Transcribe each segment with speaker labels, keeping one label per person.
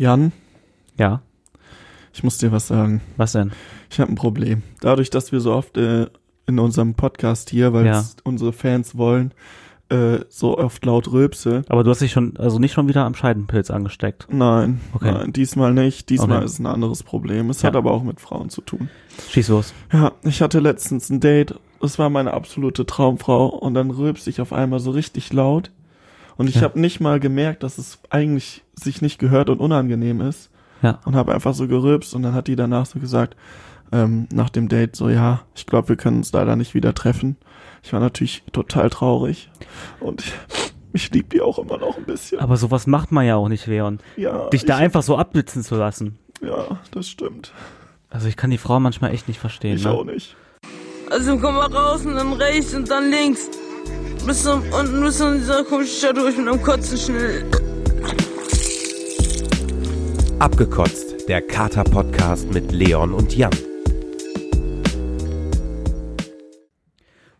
Speaker 1: Jan,
Speaker 2: Ja,
Speaker 1: ich muss dir was sagen.
Speaker 2: was denn?
Speaker 1: Ich habe ein Problem. Dadurch, dass wir so oft äh, in unserem Podcast hier, weil
Speaker 2: Ja.
Speaker 1: unsere Fans wollen, äh, so oft laut rülpse.
Speaker 2: Aber du hast dich schon, also nicht schon wieder am Scheidenpilz angesteckt.
Speaker 1: Nein,
Speaker 2: Okay.
Speaker 1: nein, diesmal nicht. Diesmal
Speaker 2: Okay.
Speaker 1: ist ein anderes Problem. Es
Speaker 2: Ja.
Speaker 1: hat aber auch mit Frauen zu tun.
Speaker 2: Schieß los.
Speaker 1: Ja, ich hatte letztens ein Date. Es war meine absolute Traumfrau und dann rülpste ich auf einmal so richtig laut. Und ich
Speaker 2: Ja.
Speaker 1: habe nicht mal gemerkt, dass es eigentlich sich nicht gehört und unangenehm ist.
Speaker 2: Ja.
Speaker 1: und habe einfach so gerülpst und dann hat die danach so gesagt, ähm, nach dem Date so, ja, ich glaube, wir können uns leider nicht wieder treffen. Ich war natürlich total traurig und ich, ich liebe die auch immer noch ein bisschen.
Speaker 2: Aber sowas macht man ja auch nicht, Leon.
Speaker 1: ja,
Speaker 2: Dich da einfach so abblitzen zu lassen.
Speaker 1: ja, das stimmt.
Speaker 2: Also ich kann die Frau manchmal echt nicht verstehen.
Speaker 1: Ich
Speaker 2: ne?
Speaker 1: auch nicht.
Speaker 3: Also komm mal raus und dann rechts und dann links. Bis zum, unten bis zu dieser komischen Stadt durch mit einem Kotzen schnell.
Speaker 4: Abgekotzt, der Kater-Podcast mit Leon und Jan.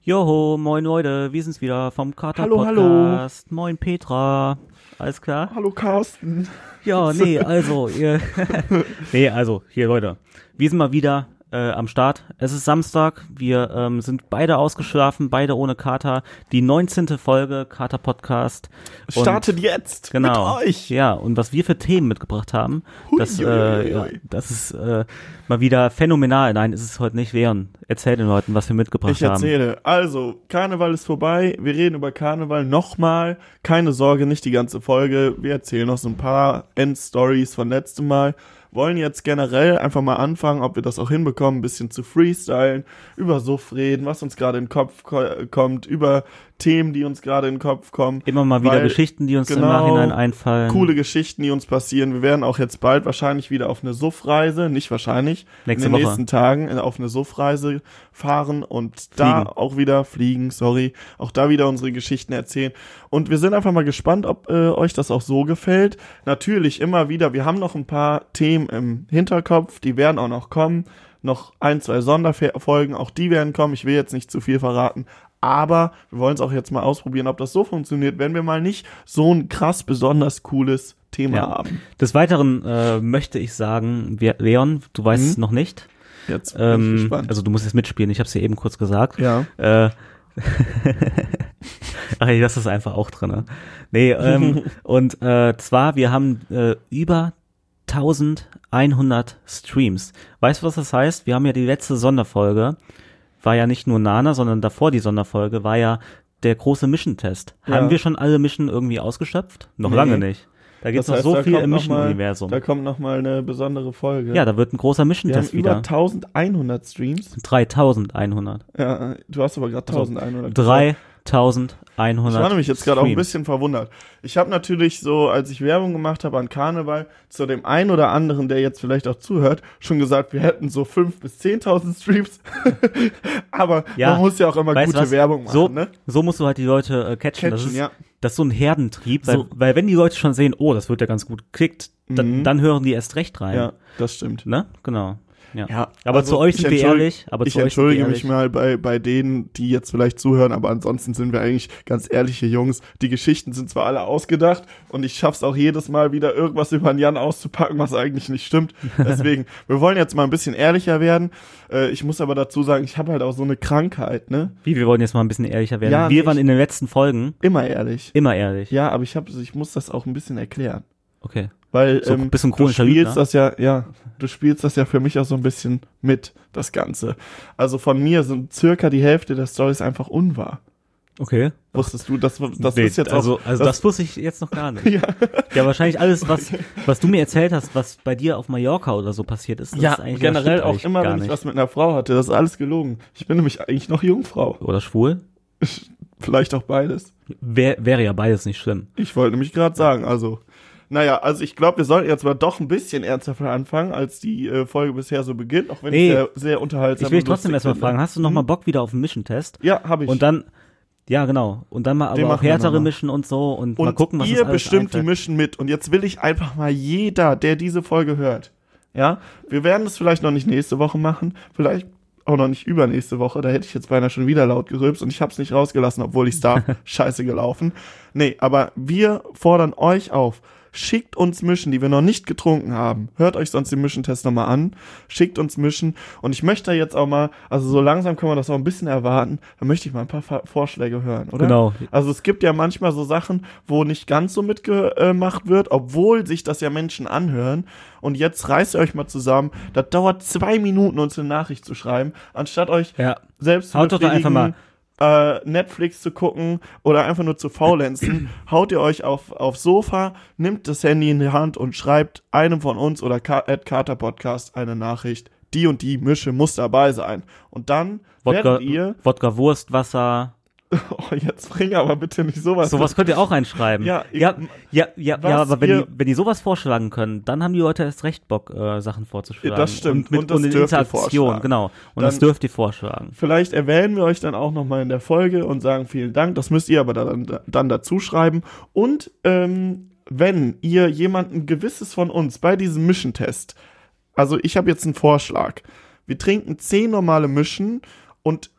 Speaker 2: Joho, moin Leute, wir sind's wieder vom Kater
Speaker 1: Hallo,
Speaker 2: Podcast. Moin Petra. Alles klar?
Speaker 1: Hallo Carsten.
Speaker 2: Ja, nee, also, ihr, nee, also, hier Leute, wir sind mal wieder äh, am Start. Es ist Samstag, wir ähm, sind beide ausgeschlafen, beide ohne Kater. Die 19. Folge Kater Podcast. Und-
Speaker 1: Startet jetzt
Speaker 2: Genau.
Speaker 1: mit euch.
Speaker 2: Ja, und was wir für Themen mitgebracht haben,
Speaker 1: Hui,
Speaker 2: das, äh, ja, das ist äh, mal wieder phänomenal. Nein, ist es heute nicht. Leon, erzähl den Leuten, was wir mitgebracht
Speaker 1: Ich
Speaker 2: haben.
Speaker 1: erzähle. Also, Karneval ist vorbei. Wir reden über Karneval nochmal. Keine Sorge, nicht die ganze Folge. Wir erzählen noch so ein paar Endstories von letztem Mal. Wollen jetzt generell einfach mal anfangen, ob wir das auch hinbekommen, ein bisschen zu freestylen, über Suff reden, was uns gerade in den Kopf ko kommt, über Themen, die uns gerade in den Kopf kommen.
Speaker 2: Immer mal wieder
Speaker 1: Weil-
Speaker 2: Geschichten, die uns im
Speaker 1: genau,
Speaker 2: Nachhinein einfallen.
Speaker 1: Coole Geschichten, die uns passieren. Wir werden auch jetzt bald wahrscheinlich wieder auf eine Suffreise, nicht wahrscheinlich,
Speaker 2: Nächste
Speaker 1: in den
Speaker 2: Woche.
Speaker 1: nächsten Tagen äh, auf eine Suffreise fahren und da
Speaker 2: Fliegen.
Speaker 1: auch wieder fliegen, sorry, auch da wieder unsere Geschichten erzählen. Und wir sind einfach mal gespannt, ob äh, euch das auch so gefällt. Natürlich immer wieder, wir haben noch ein paar Themen im Hinterkopf, die werden auch noch kommen. Noch ein, zwei Sonderfolgen, auch die werden kommen. Ich will jetzt nicht zu viel verraten. Aber wir wollen es auch jetzt mal ausprobieren, ob das so funktioniert, wenn wir mal nicht so ein krass besonders cooles Thema
Speaker 2: Ja.
Speaker 1: haben.
Speaker 2: Des Weiteren äh, möchte ich sagen, Leon, du weißt es
Speaker 1: Mhm.
Speaker 2: noch nicht.
Speaker 1: Jetzt bin ich
Speaker 2: Ähm,
Speaker 1: gespannt.
Speaker 2: also du musst jetzt mitspielen, ich habe es dir eben kurz gesagt.
Speaker 1: ja.
Speaker 2: Äh, Ach, ich lasse das einfach auch drin. Ne? Nee, ähm, und äh, zwar, wir haben äh, über 1100 Streams. Weißt du, was das heißt? Wir haben ja die letzte Sonderfolge, war ja nicht nur Nana, sondern davor die Sonderfolge war ja der große Mission-Test.
Speaker 1: Ja.
Speaker 2: Haben wir schon alle Mission irgendwie ausgeschöpft? Noch
Speaker 1: nee.
Speaker 2: lange nicht. Da gibt es noch
Speaker 1: heißt,
Speaker 2: so viel im Mission-Universum.
Speaker 1: Da kommt noch mal eine besondere Folge.
Speaker 2: Ja, da wird ein großer Mission-Test wieder.
Speaker 1: Über 1100 Streams.
Speaker 2: 3100.
Speaker 1: Ja, du hast aber gerade 1100. Also,
Speaker 2: 3 1100.
Speaker 1: Ich war nämlich jetzt gerade auch ein bisschen verwundert. Ich habe natürlich so, als ich Werbung gemacht habe an Karneval, zu dem einen oder anderen, der jetzt vielleicht auch zuhört, schon gesagt, wir hätten so 5.000 bis 10.000 Streams. Aber
Speaker 2: ja,
Speaker 1: man muss ja auch immer gute
Speaker 2: was?
Speaker 1: Werbung machen.
Speaker 2: So,
Speaker 1: ne?
Speaker 2: so musst du halt die Leute äh, catchen.
Speaker 1: catchen das,
Speaker 2: ist,
Speaker 1: ja.
Speaker 2: das ist so ein Herdentrieb,
Speaker 1: so.
Speaker 2: Weil, weil, wenn die Leute schon sehen, oh, das wird ja ganz gut geklickt,
Speaker 1: mhm.
Speaker 2: dann, dann hören die erst recht rein.
Speaker 1: Ja, das stimmt.
Speaker 2: Ne? Genau. Ja.
Speaker 1: Ja,
Speaker 2: Aber
Speaker 1: also
Speaker 2: zu euch
Speaker 1: ich
Speaker 2: sind wir ehrlich. Aber
Speaker 1: ich
Speaker 2: zu euch
Speaker 1: entschuldige mich
Speaker 2: ehrlich.
Speaker 1: mal bei, bei denen, die jetzt vielleicht zuhören, aber ansonsten sind wir eigentlich ganz ehrliche Jungs. Die Geschichten sind zwar alle ausgedacht und ich schaff's auch jedes Mal wieder irgendwas über den Jan auszupacken, was eigentlich nicht stimmt. Deswegen, wir wollen jetzt mal ein bisschen ehrlicher werden. Äh, ich muss aber dazu sagen, ich habe halt auch so eine Krankheit, ne?
Speaker 2: Wie, wir wollen jetzt mal ein bisschen ehrlicher werden.
Speaker 1: Ja,
Speaker 2: wir
Speaker 1: nee,
Speaker 2: waren in den letzten Folgen
Speaker 1: Immer ehrlich.
Speaker 2: immer ehrlich.
Speaker 1: Ja, aber ich habe, ich muss das auch ein bisschen erklären.
Speaker 2: Okay.
Speaker 1: Weil
Speaker 2: So ein
Speaker 1: ähm,
Speaker 2: bisschen
Speaker 1: du spielst
Speaker 2: Lügner.
Speaker 1: das ja, ja, du spielst das ja für mich auch so ein bisschen mit, das Ganze. Also von mir sind circa die Hälfte der Stories einfach unwahr.
Speaker 2: Okay.
Speaker 1: Wusstest du, das, das
Speaker 2: Nee,
Speaker 1: ist jetzt
Speaker 2: also,
Speaker 1: auch,
Speaker 2: also das, wusste ich jetzt noch gar nicht.
Speaker 1: ja,
Speaker 2: Ja, wahrscheinlich alles, was, was du mir erzählt hast, was bei dir auf Mallorca oder so passiert ist, das
Speaker 1: ja
Speaker 2: ist eigentlich
Speaker 1: generell
Speaker 2: das
Speaker 1: auch immer, wenn ich was mit einer Frau hatte, das ist alles gelogen. Ich bin nämlich eigentlich noch Jungfrau.
Speaker 2: Oder schwul?
Speaker 1: Vielleicht auch beides.
Speaker 2: Wär, wäre ja beides nicht schlimm.
Speaker 1: Ich wollte nämlich gerade sagen, also, naja, also ich glaube, wir sollten jetzt mal doch ein bisschen ernsthafter anfangen, als die äh, Folge bisher so beginnt, auch wenn
Speaker 2: Nee.
Speaker 1: ich sehr, sehr unterhaltsam
Speaker 2: Ich will dich trotzdem erstmal fragen, hast du noch mal
Speaker 1: Mhm.
Speaker 2: Bock wieder auf einen Mission-Test?
Speaker 1: Ja, habe ich.
Speaker 2: Und dann, ja genau, und dann mal
Speaker 1: Den
Speaker 2: aber auch
Speaker 1: machen wir
Speaker 2: härtere. Mischen und so und,
Speaker 1: Und
Speaker 2: mal gucken, was
Speaker 1: ihr bestimmt die
Speaker 2: einfällt.
Speaker 1: Mission mit. Und jetzt will ich einfach mal jeder, der diese Folge hört, ja, wir werden es vielleicht noch nicht nächste Woche machen, vielleicht auch noch nicht übernächste Woche, da hätte ich jetzt beinahe schon wieder laut gerülpst und ich habe es nicht rausgelassen, obwohl ich da scheiße gelaufen. Nee, aber wir fordern euch auf, schickt uns Mischen, die wir noch nicht getrunken haben. Hört euch sonst den Mischentest nochmal an, schickt uns Mischen. Und ich möchte jetzt auch mal, also so langsam können wir das auch ein bisschen erwarten, da möchte ich mal ein paar Vorschläge hören, oder?
Speaker 2: Genau.
Speaker 1: Also es gibt ja manchmal so Sachen, wo nicht ganz so mitgemacht wird, obwohl sich das ja Menschen anhören. Und jetzt reißt ihr euch mal zusammen. Das dauert zwei Minuten, uns eine Nachricht zu schreiben, anstatt euch
Speaker 2: Ja.
Speaker 1: selbst zu
Speaker 2: Haut doch einfach
Speaker 1: befriedigen, äh, Netflix zu gucken oder einfach nur zu faulenzen, haut ihr euch auf, aufs Sofa, nimmt das Handy in die Hand und schreibt einem von uns oder Ka at Carter Podcast eine Nachricht. Die und die Mische muss dabei sein. Und dann
Speaker 2: Wodka,
Speaker 1: werdet ihr,
Speaker 2: Wodka Wurstwasser.
Speaker 1: oh, jetzt bring aber bitte nicht sowas.
Speaker 2: Sowas könnt ihr auch reinschreiben.
Speaker 1: Ja, ich-
Speaker 2: ja, ja, ja, ja aber wenn
Speaker 1: ihr-
Speaker 2: die, wenn die sowas vorschlagen können, dann haben die Leute erst recht Bock, äh, Sachen vorzuschlagen.
Speaker 1: Ja, das stimmt.
Speaker 2: Und mit
Speaker 1: Und das
Speaker 2: und
Speaker 1: dürft ihr
Speaker 2: Interaktion,
Speaker 1: vorschlagen.
Speaker 2: genau. Und das
Speaker 1: Dann-
Speaker 2: dürft ihr vorschlagen.
Speaker 1: Vielleicht erwähnen wir euch dann auch nochmal in der Folge und sagen vielen Dank. Das müsst ihr aber dann, dann dazu schreiben. Und ähm, wenn ihr jemanden gewisses von uns bei diesem Mischentest, also ich habe jetzt einen Vorschlag. Wir trinken zehn normale Mischen und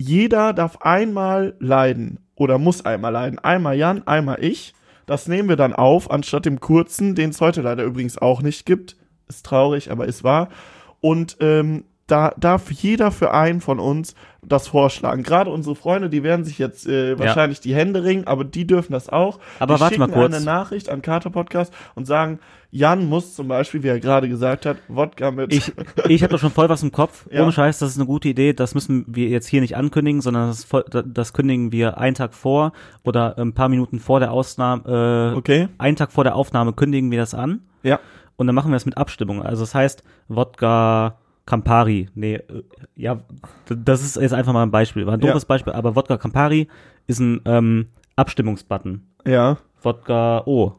Speaker 1: jeder darf einmal leiden oder muss einmal leiden. Einmal Jan, einmal ich. Das nehmen wir dann auf, anstatt dem kurzen, den es heute leider übrigens auch nicht gibt. Ist traurig, aber ist wahr. Und ähm, da darf jeder für einen von uns das vorschlagen. Gerade unsere Freunde, die werden sich jetzt äh, wahrscheinlich die Hände ringen, aber die dürfen das auch.
Speaker 2: Aber
Speaker 1: die
Speaker 2: warte mal
Speaker 1: schicken
Speaker 2: kurz.
Speaker 1: eine Nachricht an Kater Podcast und sagen, Jan muss zum Beispiel, wie er gerade gesagt hat, Wodka mit.
Speaker 2: Ich, ich habe doch schon voll was im Kopf.
Speaker 1: Ja.
Speaker 2: Ohne Scheiß, das ist eine gute Idee. Das müssen wir jetzt hier nicht ankündigen, sondern das, voll, das kündigen wir einen Tag vor oder ein paar Minuten vor der Ausnahme, äh,
Speaker 1: okay.
Speaker 2: einen Tag vor der Aufnahme kündigen wir das an.
Speaker 1: Ja.
Speaker 2: Und dann machen wir das mit Abstimmung. Also das heißt, Wodka Campari. Nee, äh, ja, das ist jetzt einfach mal ein Beispiel. War ein
Speaker 1: Ja.
Speaker 2: doofes Beispiel, aber Wodka Campari ist ein ähm, Abstimmungsbutton.
Speaker 1: Ja.
Speaker 2: Wodka O.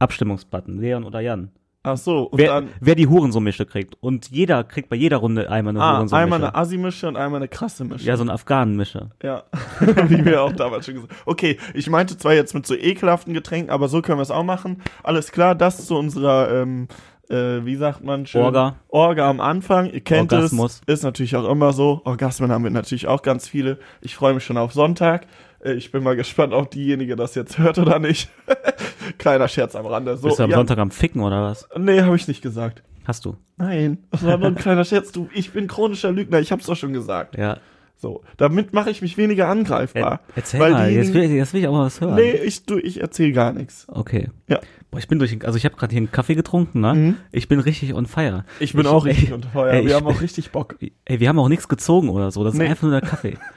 Speaker 2: Abstimmungsbutton. Leon oder Jan.
Speaker 1: Ach so. Und
Speaker 2: Wer,
Speaker 1: dann
Speaker 2: wer die Hurensohn-Mische kriegt. Und jeder kriegt bei jeder Runde einmal eine
Speaker 1: ah,
Speaker 2: Hurensohn-Mische.
Speaker 1: einmal eine Assi-Mische und einmal eine krasse Mische.
Speaker 2: ja, so eine Afghanen-Mische.
Speaker 1: Ja, wie wir auch damals schon gesagt haben. Okay, ich meinte zwar jetzt mit so ekelhaften Getränken, aber so können wir es auch machen. Alles klar, das zu unserer, ähm, äh, wie sagt man schön?
Speaker 2: Orga.
Speaker 1: Orga am Anfang. Ihr kennt
Speaker 2: Orgasmus.
Speaker 1: es. Ist natürlich auch immer so. Orgasmen haben wir natürlich auch ganz viele. Ich freue mich schon auf Sonntag. Äh, Ich bin mal gespannt, ob diejenige das jetzt hört oder nicht. Kleiner Scherz am Rande. So,
Speaker 2: Bist du am
Speaker 1: ja,
Speaker 2: Sonntag am Ficken oder was?
Speaker 1: Nee, habe ich nicht gesagt.
Speaker 2: Hast du?
Speaker 1: Nein, das war nur ein kleiner Scherz. Du, ich bin chronischer Lügner, ich hab's doch schon gesagt.
Speaker 2: Ja.
Speaker 1: So, damit mache ich mich weniger angreifbar.
Speaker 2: Er, erzähl
Speaker 1: Weil
Speaker 2: mal, jetzt will, jetzt will ich auch mal was hören.
Speaker 1: Nee, ich, du, ich erzähl gar nichts.
Speaker 2: Okay.
Speaker 1: Ja.
Speaker 2: Boah, ich bin durch, den- also ich habe gerade hier einen Kaffee getrunken, ne?
Speaker 1: Mhm.
Speaker 2: Ich bin richtig on fire.
Speaker 1: Ich bin
Speaker 2: Ich-
Speaker 1: auch richtig
Speaker 2: ey,
Speaker 1: unter Feuer.
Speaker 2: ey,
Speaker 1: Wir haben
Speaker 2: bin-
Speaker 1: auch richtig Bock.
Speaker 2: Ey, wir haben auch nichts gezogen oder so. Das
Speaker 1: Nee.
Speaker 2: ist einfach nur der Kaffee.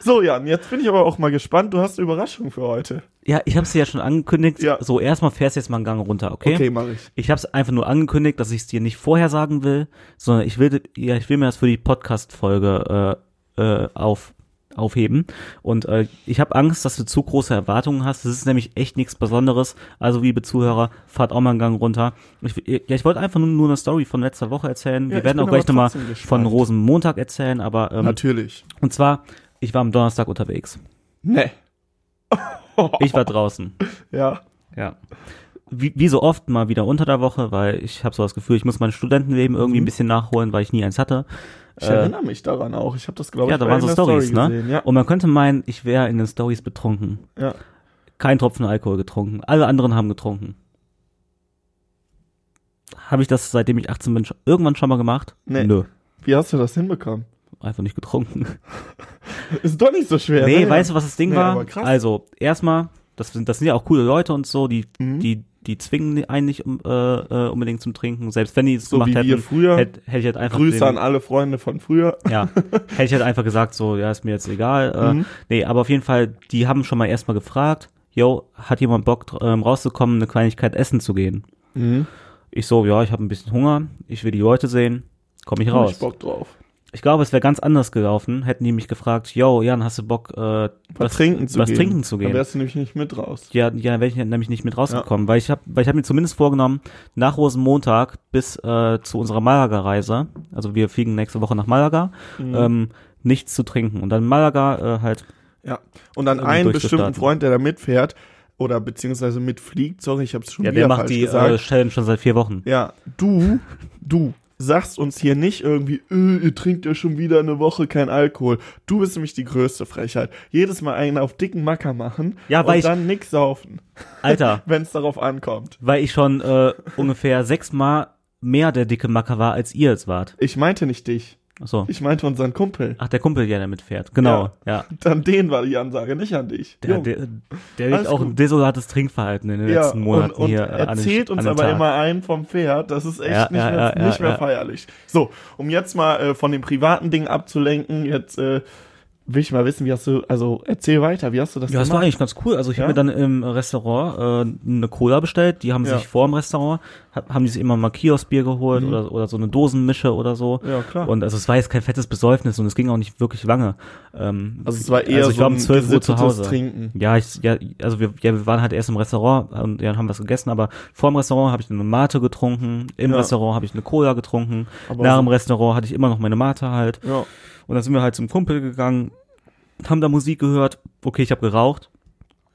Speaker 1: So, Jan, jetzt bin ich aber auch mal gespannt. Du hast eine Überraschung für heute.
Speaker 2: Ja, ich habe es dir ja schon angekündigt.
Speaker 1: Ja.
Speaker 2: So, erstmal fährst du jetzt mal einen Gang runter, okay?
Speaker 1: Okay, mach ich.
Speaker 2: Ich habe es einfach nur angekündigt, dass ich es dir nicht vorher sagen will, sondern ich will, ja, ich will mir das für die Podcast-Folge äh, äh, auf, aufheben. Und äh, ich habe Angst, dass du zu große Erwartungen hast. Das ist nämlich echt nichts Besonderes. Also, liebe Zuhörer, fahrt auch mal einen Gang runter. Ich, ja, ich wollte einfach nur, nur eine Story von letzter Woche erzählen. Wir
Speaker 1: ich
Speaker 2: werden auch gleich nochmal von Rosenmontag erzählen, aber ähm,
Speaker 1: Natürlich.
Speaker 2: und zwar, ich war am Donnerstag unterwegs.
Speaker 1: Nee.
Speaker 2: Ich war draußen.
Speaker 1: Ja.
Speaker 2: Ja. Wie, wie so oft mal wieder unter der Woche, weil ich habe so das Gefühl, ich muss mein Studentenleben irgendwie ein bisschen nachholen, weil ich nie eins hatte.
Speaker 1: Ich
Speaker 2: Äh,
Speaker 1: erinnere mich daran auch. Ich habe das, glaube ich,
Speaker 2: Ja, da
Speaker 1: bei
Speaker 2: waren so
Speaker 1: einer Story
Speaker 2: Stories, ne?
Speaker 1: gesehen. Ja.
Speaker 2: Und man könnte meinen, ich wäre in den Stories betrunken.
Speaker 1: ja.
Speaker 2: Kein Tropfen Alkohol getrunken. Alle anderen haben getrunken. Habe ich das, seitdem ich 18 bin, irgendwann schon mal gemacht?
Speaker 1: Nee.
Speaker 2: Nö.
Speaker 1: Wie hast du das hinbekommen?
Speaker 2: Einfach nicht getrunken.
Speaker 1: Ist doch nicht so schwer.
Speaker 2: nee,
Speaker 1: ne?
Speaker 2: weißt du, was das Ding
Speaker 1: Nee,
Speaker 2: war? Also, erstmal, das sind, das sind ja auch coole Leute und so, die,
Speaker 1: Mhm.
Speaker 2: die, die zwingen einen nicht um, äh, äh, unbedingt zum Trinken. Selbst wenn die es
Speaker 1: So
Speaker 2: gemacht
Speaker 1: wie
Speaker 2: hätten,
Speaker 1: früher.
Speaker 2: hätte, hätte ich halt einfach
Speaker 1: Grüße an alle Freunde von früher.
Speaker 2: Ja, hätte ich halt einfach gesagt, so, ja, ist mir jetzt egal. Äh,
Speaker 1: Mhm.
Speaker 2: Nee, aber auf jeden Fall, die haben schon mal erstmal gefragt, yo, hat jemand Bock, ähm, rauszukommen, eine Kleinigkeit essen zu gehen?
Speaker 1: Mhm.
Speaker 2: Ich so, ja, ich habe ein bisschen Hunger, ich will die Leute sehen, komm ich
Speaker 1: Hab
Speaker 2: raus.
Speaker 1: ich Bock drauf.
Speaker 2: Ich glaube, es wäre ganz anders gelaufen, hätten die mich gefragt, yo, Jan, hast du Bock, äh,
Speaker 1: Was, trinken zu
Speaker 2: was
Speaker 1: gehen.
Speaker 2: trinken zu
Speaker 1: Dann
Speaker 2: gehen?
Speaker 1: wärst du nämlich nicht mit raus.
Speaker 2: Ja, ja, wäre ich nämlich nicht mit rausgekommen, weil ich habe, weil ich habe mir zumindest vorgenommen, nach Rosenmontag bis äh, zu unserer Malaga-Reise, also wir fliegen nächste Woche nach Malaga,
Speaker 1: Mhm.
Speaker 2: ähm, nichts zu trinken und dann Malaga äh, halt
Speaker 1: Ja. Und dann einen bestimmten. Freund, der da mitfährt oder beziehungsweise mitfliegt, sorry, ich habe es schon
Speaker 2: Ja,
Speaker 1: wieder
Speaker 2: der macht
Speaker 1: falsch
Speaker 2: die
Speaker 1: gesagt.
Speaker 2: äh, Challenge schon seit vier Wochen.
Speaker 1: ja, du, du sagst uns hier nicht irgendwie, äh, ihr trinkt ja schon wieder eine Woche kein Alkohol. Du bist nämlich die größte Frechheit. Jedes Mal einen auf dicken Macker machen
Speaker 2: Ja, weil
Speaker 1: und
Speaker 2: ich-
Speaker 1: dann nix saufen,
Speaker 2: Alter,
Speaker 1: wenn es darauf ankommt.
Speaker 2: weil ich schon äh, ungefähr sechsmal mehr der dicke Macker war, als ihr es wart.
Speaker 1: Ich meinte nicht dich.
Speaker 2: Achso.
Speaker 1: Ich meinte unseren Kumpel.
Speaker 2: Ach, der Kumpel, der damit fährt. Genau, ja.
Speaker 1: Dann den war die Ansage, nicht an dich.
Speaker 2: Der,
Speaker 1: Jung.
Speaker 2: der, der legt auch ein desolates Trinkverhalten in den
Speaker 1: ja,
Speaker 2: letzten Monaten
Speaker 1: und, und
Speaker 2: hier. äh, an den-
Speaker 1: erzählt uns
Speaker 2: an den
Speaker 1: aber immer einen vom Pferd. Das ist echt
Speaker 2: Ja,
Speaker 1: nicht,
Speaker 2: ja,
Speaker 1: mehr,
Speaker 2: ja,
Speaker 1: nicht
Speaker 2: ja,
Speaker 1: mehr
Speaker 2: ja.
Speaker 1: feierlich. So, um jetzt mal äh, von den privaten Dingen abzulenken, jetzt äh, will ich mal wissen, wie hast du, also erzähl weiter, wie hast du das
Speaker 2: Ja, das war
Speaker 1: gemacht?
Speaker 2: eigentlich ganz cool. Also ich
Speaker 1: Ja?
Speaker 2: habe mir dann im Restaurant äh, eine Cola bestellt. Die haben
Speaker 1: Ja.
Speaker 2: sich vor dem Restaurant, hab, haben die sich immer mal Kioskbier geholt
Speaker 1: Mhm.
Speaker 2: oder, oder so eine Dosenmische oder so.
Speaker 1: Ja, klar.
Speaker 2: Und also es war jetzt kein fettes Besäufnis und es ging auch nicht wirklich lange. Ähm,
Speaker 1: also es war eher
Speaker 2: also ich
Speaker 1: so
Speaker 2: war um
Speaker 1: ein
Speaker 2: 12 Uhr zu Hause.
Speaker 1: Trinken.
Speaker 2: Ja, ich, ja, also wir, ja, wir waren halt erst im Restaurant und ja, haben was gegessen, aber vor dem Restaurant habe ich eine Mate getrunken, im
Speaker 1: Ja.
Speaker 2: Restaurant habe ich eine Cola getrunken,
Speaker 1: Aber
Speaker 2: nach dem Restaurant hatte ich immer noch meine Mate halt.
Speaker 1: Ja.
Speaker 2: Und dann sind wir halt zum Kumpel gegangen, haben da Musik gehört. Okay, ich habe geraucht.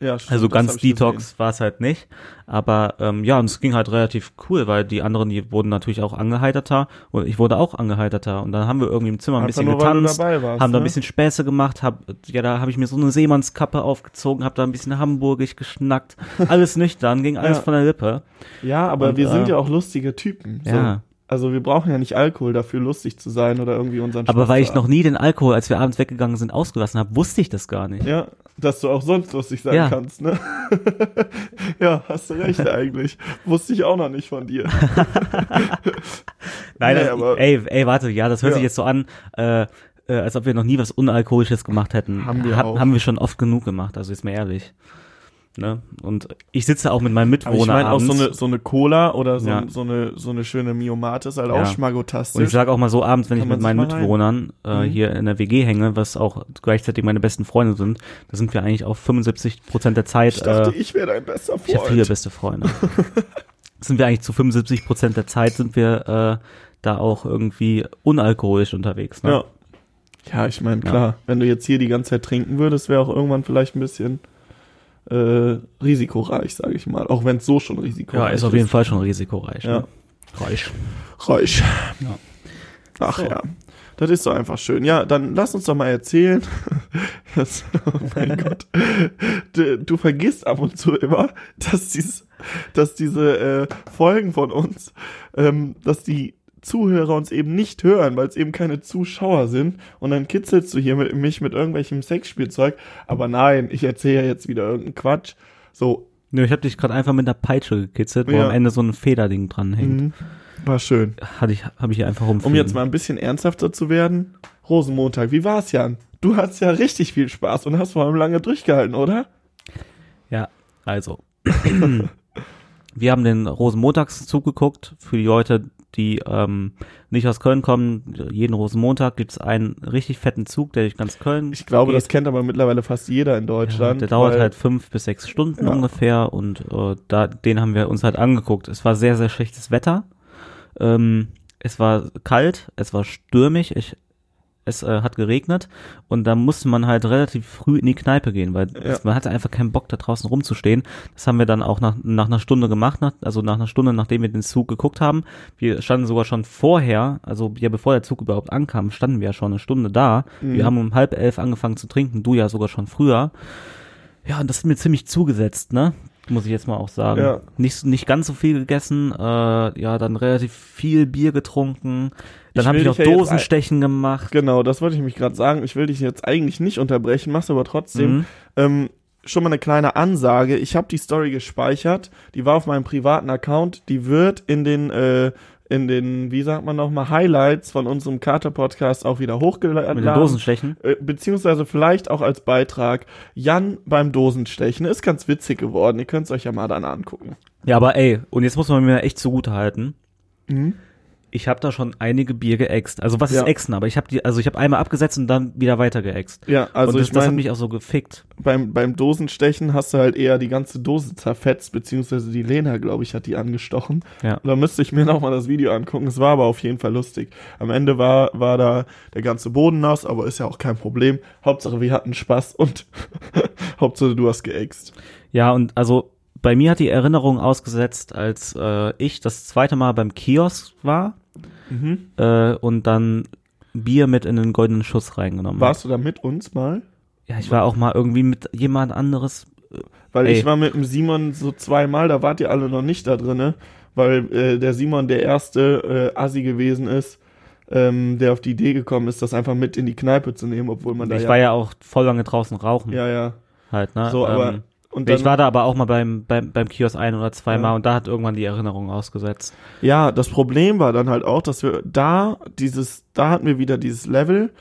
Speaker 1: Ja, stimmt,
Speaker 2: Also ganz. Detox war es halt nicht. Aber ähm, ja, und es ging halt relativ cool, weil die anderen, die wurden natürlich auch angeheiterter und ich wurde auch angeheiterter. Und dann haben wir irgendwie im Zimmer ein
Speaker 1: Einfach
Speaker 2: bisschen
Speaker 1: nur,
Speaker 2: getanzt,
Speaker 1: dabei warst,
Speaker 2: haben da ein
Speaker 1: ne?
Speaker 2: bisschen Späße gemacht, hab, ja, da habe ich mir so eine Seemannskappe aufgezogen, habe da ein bisschen hamburgisch geschnackt. Alles nüchtern, ging alles
Speaker 1: Ja.
Speaker 2: von der Lippe.
Speaker 1: Ja, aber
Speaker 2: Und,
Speaker 1: wir sind
Speaker 2: äh,
Speaker 1: ja auch lustige Typen. So.
Speaker 2: Ja.
Speaker 1: Also wir brauchen ja nicht Alkohol dafür, lustig zu sein oder irgendwie unseren
Speaker 2: Aber
Speaker 1: Spaß
Speaker 2: weil ich
Speaker 1: haben.
Speaker 2: noch nie den Alkohol, als wir abends weggegangen sind, ausgelassen habe, wusste ich das gar nicht.
Speaker 1: Ja, dass du auch sonst lustig sein
Speaker 2: Ja.
Speaker 1: kannst, ne? ja, hast du recht eigentlich. Wusste ich auch noch nicht von dir.
Speaker 2: Nein,
Speaker 1: Nee,
Speaker 2: das,
Speaker 1: aber-
Speaker 2: ey, ey, warte, ja, das hört
Speaker 1: Ja.
Speaker 2: sich jetzt so an, äh, äh, als ob wir noch nie was Unalkoholisches gemacht hätten.
Speaker 1: Haben wir
Speaker 2: Hab-
Speaker 1: auch.
Speaker 2: haben wir schon oft genug gemacht, also ist mir ehrlich. Ne? Und ich sitze auch mit meinem
Speaker 1: Aber
Speaker 2: Mitbewohner
Speaker 1: ich meine auch so eine, so eine Cola oder so,
Speaker 2: Ja.
Speaker 1: so eine, so eine schöne Miomat ist halt
Speaker 2: Ja.
Speaker 1: auch schmagotastisch.
Speaker 2: und ich sage auch mal so abends, wenn
Speaker 1: Kann
Speaker 2: ich mit meinen. Mitbewohnern äh,
Speaker 1: Mhm.
Speaker 2: hier in der WG hänge, was auch gleichzeitig meine besten Freunde sind, da sind wir eigentlich auch 75 Prozent der Zeit
Speaker 1: ich dachte,
Speaker 2: äh,
Speaker 1: ich wäre dein bester
Speaker 2: Ich habe viele
Speaker 1: Freund.
Speaker 2: beste Freunde. sind wir eigentlich zu 75 Prozent der Zeit sind wir äh, da auch irgendwie unalkoholisch unterwegs. Ne?
Speaker 1: Ja. Ja, ich meine,
Speaker 2: Ja.
Speaker 1: klar, wenn du jetzt hier die ganze Zeit trinken würdest, wäre auch irgendwann vielleicht ein bisschen äh, risikoreich, sage ich mal. Auch wenn es so schon risikoreich
Speaker 2: Ja, ist auf jeden Fall schon risikoreich.
Speaker 1: Ja.
Speaker 2: Ne? Reich.
Speaker 1: Reich.
Speaker 2: Ja.
Speaker 1: Ach
Speaker 2: So.
Speaker 1: ja. Das ist doch einfach schön. Ja, dann lass uns doch mal erzählen. Jetzt, oh mein Gott. Du, du vergisst ab und zu immer, dass, dies, dass diese äh, Folgen von uns, ähm, dass die Zuhörer uns eben nicht hören, weil es eben keine Zuschauer sind. Und dann kitzelst du hier mit, mich mit irgendwelchem Sexspielzeug. Aber nein, ich erzähle ja jetzt wieder irgendeinen Quatsch. So,
Speaker 2: Nö, ich habe dich gerade einfach mit einer Peitsche gekitzelt, wo
Speaker 1: Ja.
Speaker 2: am Ende so ein Federding dran hängt.
Speaker 1: mhm. war schön.
Speaker 2: Hatte ich, habe ich hier einfach
Speaker 1: Um
Speaker 2: rumfliegen.
Speaker 1: jetzt mal ein bisschen ernsthafter zu werden. Rosenmontag, wie war's, Jan? Du hattest ja richtig viel Spaß und hast vor allem lange durchgehalten, oder?
Speaker 2: Ja, also. Wir haben den Rosenmontagszug geguckt. Für die Leute, die ähm, nicht aus Köln kommen, jeden Rosenmontag gibt's einen richtig fetten Zug, der durch ganz Köln
Speaker 1: Ich glaube,
Speaker 2: geht.
Speaker 1: das kennt aber mittlerweile fast jeder in
Speaker 2: Ja,
Speaker 1: Deutschland.
Speaker 2: der dauert halt fünf bis sechs Stunden
Speaker 1: Ja.
Speaker 2: ungefähr und äh, da, den haben wir uns halt angeguckt. Es war sehr, sehr schlechtes Wetter. Ähm, es war kalt, es war stürmig, ich, es äh, hat geregnet und da musste man halt relativ früh in die Kneipe gehen, weil
Speaker 1: Ja.
Speaker 2: es, man hatte einfach keinen Bock da draußen rumzustehen. Das haben wir dann auch nach, nach einer Stunde gemacht, nach, also nach einer Stunde, nachdem wir den Zug geguckt haben. Wir standen sogar schon vorher, also ja bevor der Zug überhaupt ankam, standen wir ja schon eine Stunde da.
Speaker 1: Mhm.
Speaker 2: Wir haben um halb elf angefangen zu trinken, du ja sogar schon früher. Ja, und das hat mir ziemlich zugesetzt, ne? Muss ich jetzt mal auch sagen.
Speaker 1: Ja.
Speaker 2: Nicht, nicht ganz so viel gegessen, äh, ja, dann relativ viel Bier getrunken. Dann habe ich noch
Speaker 1: ja
Speaker 2: Dosenstechen gemacht.
Speaker 1: Genau, das wollte ich mich gerade sagen. Ich will dich jetzt eigentlich nicht unterbrechen, mach's aber trotzdem.
Speaker 2: Mhm.
Speaker 1: Ähm, schon mal eine kleine Ansage. Ich habe die Story gespeichert. Die war auf meinem privaten Account. Die wird in den äh, in den, wie sagt man nochmal, Highlights von unserem Kater-Podcast auch wieder hochgeladen.
Speaker 2: Mit den Dosenstechen.
Speaker 1: Äh, beziehungsweise vielleicht auch als Beitrag Jan beim Dosenstechen. Ist ganz witzig geworden. Ihr könnt es euch ja mal dann angucken.
Speaker 2: Ja, aber ey, und jetzt muss man mir echt zugute halten.
Speaker 1: Mhm.
Speaker 2: Ich habe da schon einige Bier geäxt. Also was
Speaker 1: Ja.
Speaker 2: ist Exen? Aber ich habe die, also ich habe einmal abgesetzt und dann wieder weiter geäxt.
Speaker 1: Ja, also
Speaker 2: und das,
Speaker 1: ich
Speaker 2: das hat mich auch so gefickt.
Speaker 1: beim, beim Dosenstechen hast du halt eher die ganze Dose zerfetzt, beziehungsweise die Lena, glaube ich, hat die angestochen.
Speaker 2: Ja.
Speaker 1: Da müsste ich mir nochmal das Video angucken. Es war aber auf jeden Fall lustig. Am Ende war, war da der ganze Boden nass, aber ist ja auch kein Problem. Hauptsache, wir hatten Spaß und Hauptsache, du hast geäxt.
Speaker 2: Ja, und also bei mir hat die Erinnerung ausgesetzt, als äh, ich das zweite Mal beim Kiosk war.
Speaker 1: Mhm.
Speaker 2: äh, und dann Bier mit in den goldenen Schuss reingenommen.
Speaker 1: Warst du da mit uns mal?
Speaker 2: Ja, ich war auch mal irgendwie mit jemand anderes.
Speaker 1: Weil
Speaker 2: Ey.
Speaker 1: ich war mit dem Simon so zweimal, da wart ihr alle noch nicht da drinne, weil äh, der Simon der erste äh, Assi gewesen ist, ähm, der auf die Idee gekommen ist, das einfach mit in die Kneipe zu nehmen, obwohl man da
Speaker 2: ich
Speaker 1: ja,
Speaker 2: war ja auch voll lange draußen rauchen.
Speaker 1: ja ja
Speaker 2: Halt, ne?
Speaker 1: so, aber
Speaker 2: ähm,
Speaker 1: und
Speaker 2: ich
Speaker 1: dann,
Speaker 2: war da aber auch mal beim, beim, beim Kiosk ein oder zweimal
Speaker 1: Ja.
Speaker 2: und da hat irgendwann die Erinnerung ausgesetzt.
Speaker 1: ja das Problem war dann halt auch, dass wir da dieses, da hatten wir wieder dieses Level.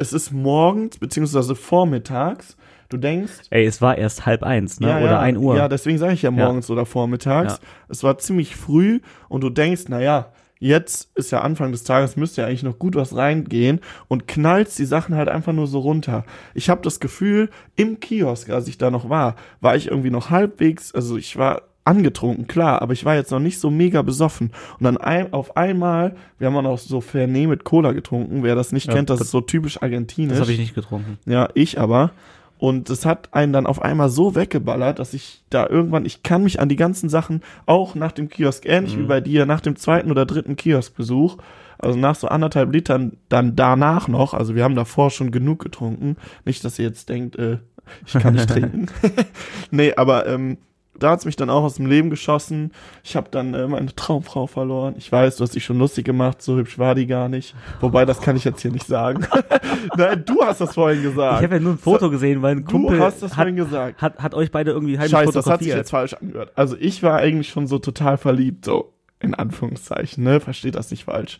Speaker 1: Es ist morgens beziehungsweise vormittags. Du denkst,
Speaker 2: Ey, es war erst halb eins, ne?
Speaker 1: Ja,
Speaker 2: oder
Speaker 1: ja,
Speaker 2: ein Uhr.
Speaker 1: Ja, deswegen sage ich ja morgens oder vormittags. Es war ziemlich früh und du denkst, naja, jetzt ist ja Anfang des Tages, müsste ja eigentlich noch gut was reingehen und knallst die Sachen halt einfach nur so runter. Ich habe das Gefühl, im Kiosk, als ich da noch war, war ich irgendwie noch halbwegs, also ich war angetrunken, klar, aber ich war jetzt noch nicht so mega besoffen. Und dann ein, auf einmal, wir haben auch noch so Fernet mit Cola getrunken, wer das nicht
Speaker 2: Ja,
Speaker 1: kennt, das,
Speaker 2: das-
Speaker 1: ist so typisch argentinisch.
Speaker 2: das habe ich nicht getrunken.
Speaker 1: Ja, ich aber. Und es hat einen dann auf einmal so weggeballert, dass ich da irgendwann, ich kann mich an die ganzen Sachen auch nach dem Kiosk, ähnlich
Speaker 2: Mhm.
Speaker 1: wie bei dir, nach dem zweiten oder dritten Kioskbesuch, also nach so anderthalb Litern, dann danach noch, also wir haben davor schon genug getrunken, nicht, dass ihr jetzt denkt, äh, ich kann nicht trinken. nee, aber ähm, da hat's mich dann auch aus dem Leben geschossen. Ich habe dann äh, meine Traumfrau verloren. Ich weiß, du hast dich schon lustig gemacht, so hübsch war die gar nicht. Wobei, das kann ich jetzt hier nicht sagen. Nein, du hast das vorhin gesagt.
Speaker 2: Ich habe ja nur ein Foto gesehen, weil ein Kumpel
Speaker 1: du hast das
Speaker 2: hat,
Speaker 1: vorhin gesagt.
Speaker 2: hat, hat euch beide irgendwie heimlich
Speaker 1: Scheiße, das hat sich jetzt falsch angehört. Also ich war eigentlich schon so total verliebt, so in Anführungszeichen, ne? Versteht das nicht falsch.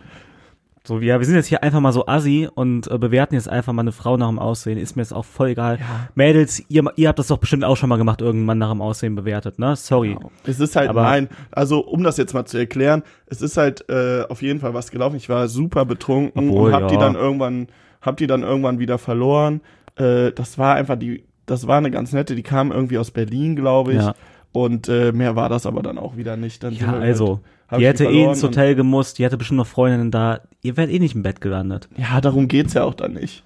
Speaker 2: So, ja, wir sind jetzt hier einfach mal so assi und äh, bewerten jetzt einfach mal eine Frau nach dem Aussehen. Ist mir jetzt auch voll egal. Mädels, ihr, ihr habt das doch bestimmt auch schon mal gemacht, irgendwann nach dem Aussehen bewertet, ne? Sorry.
Speaker 1: Es ist halt
Speaker 2: Aber-
Speaker 1: nein, also um das jetzt mal zu erklären, es ist halt äh, auf jeden Fall was gelaufen. Ich war super betrunken
Speaker 2: Obwohl,
Speaker 1: und hab die
Speaker 2: ja.
Speaker 1: dann irgendwann, hab die dann irgendwann wieder verloren. Äh, das war einfach die, das war eine ganz nette. Die kam irgendwie aus Berlin, glaube ich.
Speaker 2: Ja.
Speaker 1: Und äh, mehr war das aber dann auch wieder nicht. Dann
Speaker 2: Ja, also,
Speaker 1: halt-
Speaker 2: die hätte eh ins Hotel gemusst, die hätte bestimmt noch Freundinnen da. Ihr werdet eh nicht im Bett gelandet.
Speaker 1: Ja, darum geht's ja auch dann nicht.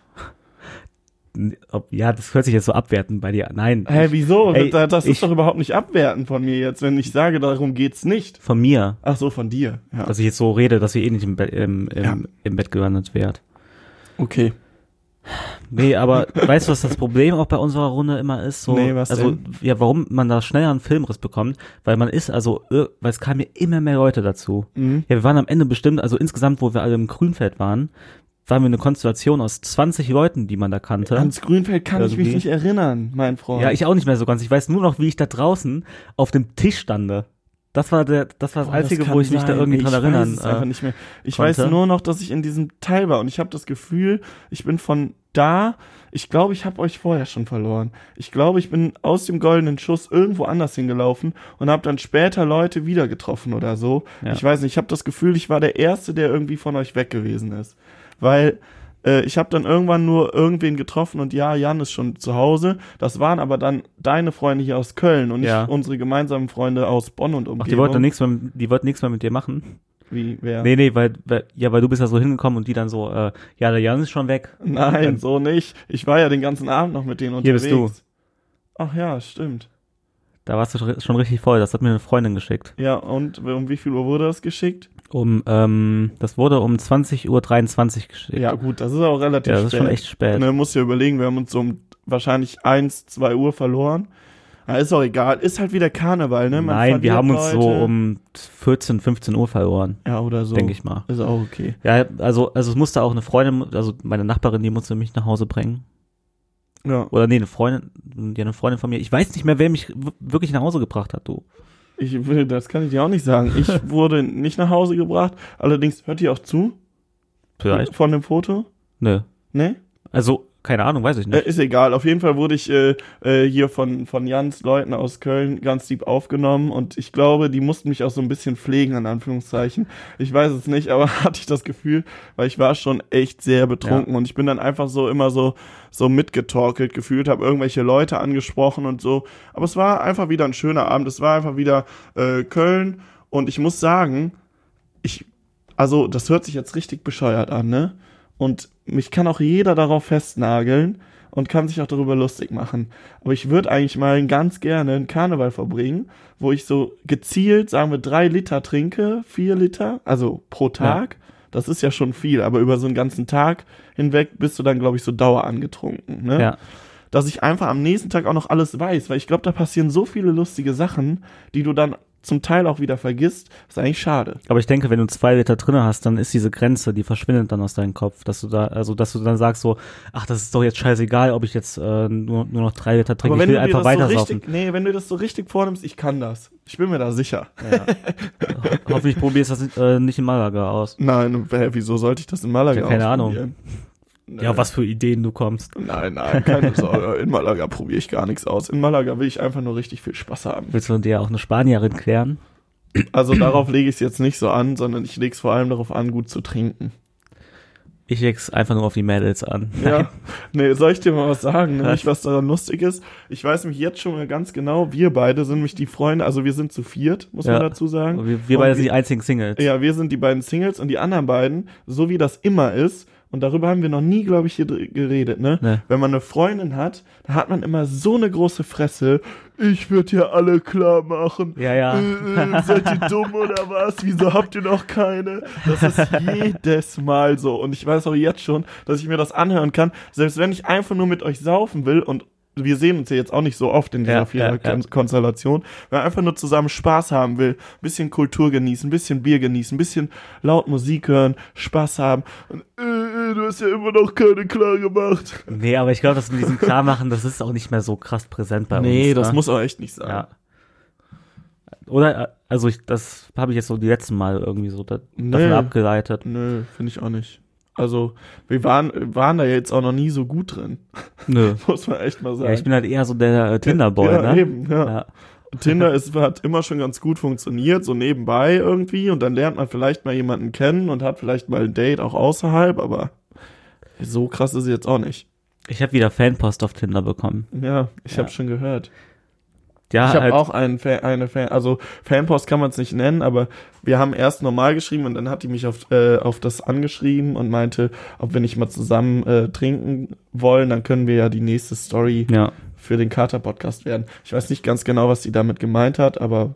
Speaker 2: Ja, das hört sich jetzt so abwertend bei dir. Nein.
Speaker 1: Hä, wieso?
Speaker 2: Ey,
Speaker 1: das das
Speaker 2: ich-
Speaker 1: ist doch überhaupt nicht abwertend von mir jetzt, wenn ich sage, darum geht's nicht.
Speaker 2: Von mir,
Speaker 1: Ach so, von dir. Ja.
Speaker 2: dass ich jetzt so rede, dass ihr eh nicht im, Bett im, im,
Speaker 1: Ja.
Speaker 2: im Bett gelandet wärt.
Speaker 1: okay.
Speaker 2: Nee, aber weißt du, was das Problem auch bei unserer Runde immer ist? So,
Speaker 1: Nee, was
Speaker 2: also,
Speaker 1: denn?
Speaker 2: ja, warum man da schneller einen Filmriss bekommt, weil man ist, also, weil es kamen ja immer mehr Leute dazu.
Speaker 1: Mhm.
Speaker 2: Ja, wir waren am Ende bestimmt, also insgesamt, wo wir alle im Grünfeld waren, waren wir eine Konstellation aus 20 Leuten, die man da kannte.
Speaker 1: Ans Grünfeld kann ich mich
Speaker 2: Irgendwie.
Speaker 1: nicht erinnern, mein Freund.
Speaker 2: Ja, ich auch nicht mehr so ganz. Ich weiß nur noch, wie ich da draußen auf dem Tisch stande. Das war der, das war das
Speaker 1: Boah,
Speaker 2: Einzige,
Speaker 1: kann
Speaker 2: wo ich mich da
Speaker 1: sein.
Speaker 2: irgendwie
Speaker 1: ich
Speaker 2: dran erinnern.
Speaker 1: Weiß es einfach
Speaker 2: äh,
Speaker 1: nicht mehr. Ich
Speaker 2: konnte.
Speaker 1: weiß nur noch, dass ich in diesem Teil war und ich habe das Gefühl, ich bin von da. Ich glaube, ich habe euch vorher schon verloren. Ich glaube, ich bin aus dem goldenen Schuss irgendwo anders hingelaufen und habe dann später Leute wieder getroffen oder so.
Speaker 2: Ja.
Speaker 1: Ich weiß nicht. Ich habe das Gefühl, ich war der erste, der irgendwie von euch weg gewesen ist, weil äh, ich habe dann irgendwann nur irgendwen getroffen und ja, Jan ist schon zu Hause. Das waren aber dann deine Freunde hier aus Köln und nicht
Speaker 2: Ja.
Speaker 1: unsere gemeinsamen Freunde aus Bonn und Umgebung.
Speaker 2: Ach, die wollten nichts mehr, die wollten nichts mehr mit dir machen.
Speaker 1: Wie, wer?
Speaker 2: Nee, nee, weil, weil, ja, weil du bist ja so hingekommen und die dann so, äh, ja, der Jan ist schon weg.
Speaker 1: Nein, so nicht. Ich war ja den ganzen Abend noch mit denen
Speaker 2: Hier
Speaker 1: unterwegs.
Speaker 2: bist du.
Speaker 1: Ach ja, stimmt.
Speaker 2: Da warst du schon- schon richtig voll. Das hat mir eine Freundin geschickt.
Speaker 1: Ja, und um wie viel Uhr wurde das geschickt?
Speaker 2: Um, ähm, das wurde um 20.23 Uhr geschickt.
Speaker 1: Ja, gut, das ist auch relativ
Speaker 2: Ja, das ist
Speaker 1: spät.
Speaker 2: schon echt spät.
Speaker 1: Ne, muss ja überlegen, wir haben uns so um wahrscheinlich 1, 2 Uhr verloren. Ja, ist auch egal. Ist halt wieder Karneval, ne? Man
Speaker 2: Nein, wir haben uns so
Speaker 1: Leute.
Speaker 2: um 14, 15 Uhr verloren,
Speaker 1: Ja, oder so.
Speaker 2: denke ich mal.
Speaker 1: Ist auch okay.
Speaker 2: Ja, also, also es musste auch eine Freundin, also meine Nachbarin, die musste mich nach Hause bringen.
Speaker 1: Ja.
Speaker 2: Oder nee, eine Freundin, ja, eine Freundin von mir. Ich weiß nicht mehr, wer mich wirklich nach Hause gebracht hat, du.
Speaker 1: Ich will, das kann ich dir auch nicht sagen. Ich wurde nicht nach Hause gebracht. Allerdings, hört ihr auch zu?
Speaker 2: Vielleicht?
Speaker 1: Von dem Foto?
Speaker 2: Nö.
Speaker 1: Ne?
Speaker 2: Also, keine Ahnung, weiß ich
Speaker 1: Äh,
Speaker 2: nicht.
Speaker 1: ist egal. Auf jeden Fall wurde ich äh, äh, hier von, von Jans Leuten aus Köln ganz lieb aufgenommen und ich glaube, die mussten mich auch so ein bisschen pflegen, in Anführungszeichen. Ich weiß es nicht, aber hatte ich das Gefühl, weil ich war schon echt sehr betrunken und ich bin dann einfach so immer so, so mitgetorkelt gefühlt, habe irgendwelche Leute angesprochen und so. Aber es war einfach wieder ein schöner Abend. Es war einfach wieder äh, Köln und ich muss sagen, ich, also das hört sich jetzt richtig bescheuert an, ne? Und mich kann auch jeder darauf festnageln. und kann sich auch darüber lustig machen. Aber ich würde eigentlich mal ganz gerne einen Karneval verbringen, wo ich so gezielt, sagen wir, drei Liter trinke, vier Liter, also pro Tag. Das ist ja schon viel, aber über so einen ganzen Tag hinweg bist du dann, glaube ich, so dauer angetrunken. Ne?
Speaker 2: Ja.
Speaker 1: dass ich einfach am nächsten Tag auch noch alles weiß, weil ich glaube, da passieren so viele lustige Sachen, die du dann zum Teil auch wieder vergisst. ist eigentlich schade.
Speaker 2: Aber ich denke, wenn du zwei Liter drinne hast, dann ist diese Grenze, die verschwindet dann aus deinem Kopf, dass du da, also dass du dann sagst so, ach, das ist doch jetzt scheißegal, ob ich jetzt äh, nur, nur noch drei Liter trinke,
Speaker 1: Aber
Speaker 2: ich
Speaker 1: wenn
Speaker 2: will
Speaker 1: du
Speaker 2: einfach
Speaker 1: das so
Speaker 2: weiter
Speaker 1: richtig, nee, wenn du das so richtig vornimmst, ich kann das. Ich bin mir da sicher.
Speaker 2: Hoffentlich probierst du das äh, nicht in Malaga aus.
Speaker 1: Nein, wieso sollte ich das in Malaga
Speaker 2: Ja, keine Ahnung.
Speaker 1: Nee.
Speaker 2: Ja, was für Ideen du kommst.
Speaker 1: Nein, nein, keine Sorge. In Malaga probiere ich gar nichts aus. In Malaga will ich einfach nur richtig viel Spaß haben.
Speaker 2: Willst du dir auch eine Spanierin klären?
Speaker 1: Also darauf lege ich es jetzt nicht so an, sondern ich lege es vor allem darauf an, gut zu trinken.
Speaker 2: Ich leg's einfach nur auf die Mädels an.
Speaker 1: Ja. Nee, soll ich dir mal was sagen, nämlich was daran lustig ist? Ich weiß mich jetzt schon mal ganz genau, wir beide sind nämlich die Freunde, also wir sind zu viert, muss
Speaker 2: Ja.
Speaker 1: man dazu sagen.
Speaker 2: Wir, wir beide sind die einzigen Singles.
Speaker 1: Ja, wir sind die beiden Singles und die anderen beiden, so wie das immer ist, und darüber haben wir noch nie, glaube ich, hier geredet, ne?
Speaker 2: Nee.
Speaker 1: Wenn man eine Freundin hat, da hat man immer so eine große Fresse. Ich würde ja alle klar machen.
Speaker 2: Ja, ja.
Speaker 1: Äh, äh, seid ihr dumm oder was? Wieso habt ihr noch keine? Das ist jedes Mal so. Und ich weiß auch jetzt schon, dass ich mir das anhören kann, selbst wenn ich einfach nur mit euch saufen will und wir sehen uns ja jetzt auch nicht so oft in dieser
Speaker 2: Ja,
Speaker 1: vierer
Speaker 2: ja, ja.
Speaker 1: Wenn man einfach nur zusammen Spaß haben will, bisschen Kultur genießen, bisschen Bier genießen, bisschen laut Musik hören, Spaß haben und äh, äh, du hast ja immer noch keine klar gemacht.
Speaker 2: Nee, aber ich glaube, das mit diesem Klarmachen, das ist auch nicht mehr so krass präsent bei uns.
Speaker 1: Nee, das
Speaker 2: ne?
Speaker 1: muss auch echt nicht sein.
Speaker 2: Ja. Oder, äh, also ich, das habe ich jetzt so die letzten Mal irgendwie so da, davon
Speaker 1: Nee.
Speaker 2: abgeleitet.
Speaker 1: Nö, finde ich auch nicht. Also, wir waren, waren da jetzt auch noch nie so gut drin.
Speaker 2: Nö.
Speaker 1: Muss man echt mal sagen.
Speaker 2: Ja, ich bin halt eher so der äh, Tinder-Boy,
Speaker 1: ja,
Speaker 2: ne?
Speaker 1: Eben, ja.
Speaker 2: Ja.
Speaker 1: Tinder ist, hat immer schon ganz gut funktioniert, so nebenbei irgendwie. Und dann lernt man vielleicht mal jemanden kennen und hat vielleicht mal ein Date auch außerhalb, aber so krass ist es jetzt auch nicht.
Speaker 2: Ich habe wieder Fanpost auf Tinder bekommen.
Speaker 1: Ja, ich
Speaker 2: Ja.
Speaker 1: habe schon gehört.
Speaker 2: Ja,
Speaker 1: ich habe
Speaker 2: halt,
Speaker 1: auch einen Fan, eine Fan, also Fanpost kann man es nicht nennen, aber wir haben erst normal geschrieben und dann hat die mich auf, äh, auf das angeschrieben und meinte, ob wir nicht mal zusammen äh, trinken wollen, dann können wir ja die nächste Story
Speaker 2: ja.
Speaker 1: für den Kater-Podcast werden. Ich weiß nicht ganz genau, was sie damit gemeint hat, aber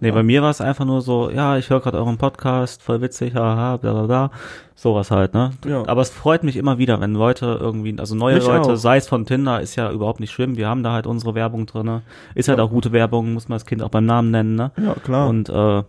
Speaker 2: Nee,
Speaker 1: Ja.
Speaker 2: bei mir war es einfach nur so, ja, ich höre gerade euren Podcast, voll witzig, haha, bla bla bla. Sowas halt, ne?
Speaker 1: Ja.
Speaker 2: Aber es freut mich immer wieder, wenn Leute irgendwie, also neue
Speaker 1: Mich
Speaker 2: Leute,
Speaker 1: auch.
Speaker 2: sei es von Tinder, ist ja überhaupt nicht schlimm. Wir haben da halt unsere Werbung drinne. Ist halt auch gute Werbung, muss man das Kind auch beim Namen nennen, ne?
Speaker 1: ja, klar.
Speaker 2: Und äh,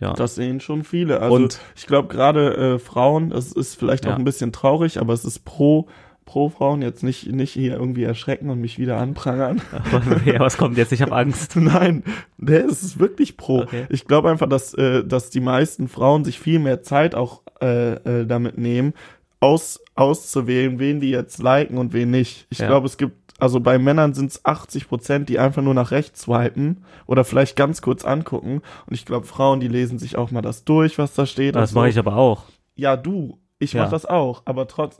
Speaker 2: ja.
Speaker 1: Das sehen schon viele. Also
Speaker 2: Und-
Speaker 1: ich glaube gerade äh, Frauen, das ist vielleicht auch ein bisschen traurig, aber es ist pro pro Frauen jetzt nicht nicht hier irgendwie erschrecken und mich wieder anprangern.
Speaker 2: ja, was kommt jetzt? Ich habe Angst.
Speaker 1: Nein, der ist wirklich pro.
Speaker 2: Okay.
Speaker 1: Ich glaube einfach, dass äh, dass die meisten Frauen sich viel mehr Zeit auch äh, äh, damit nehmen, aus auszuwählen, wen die jetzt liken und wen nicht. Ich
Speaker 2: Ja.
Speaker 1: glaube, es gibt also bei Männern sind es 80 Prozent, die einfach nur nach rechts swipen oder vielleicht ganz kurz angucken. Und ich glaube, Frauen, die lesen sich auch mal das durch, was da steht.
Speaker 2: Das
Speaker 1: und so.
Speaker 2: mache ich aber auch.
Speaker 1: Ja, du. Ich
Speaker 2: Ja.
Speaker 1: mach das auch, aber trotz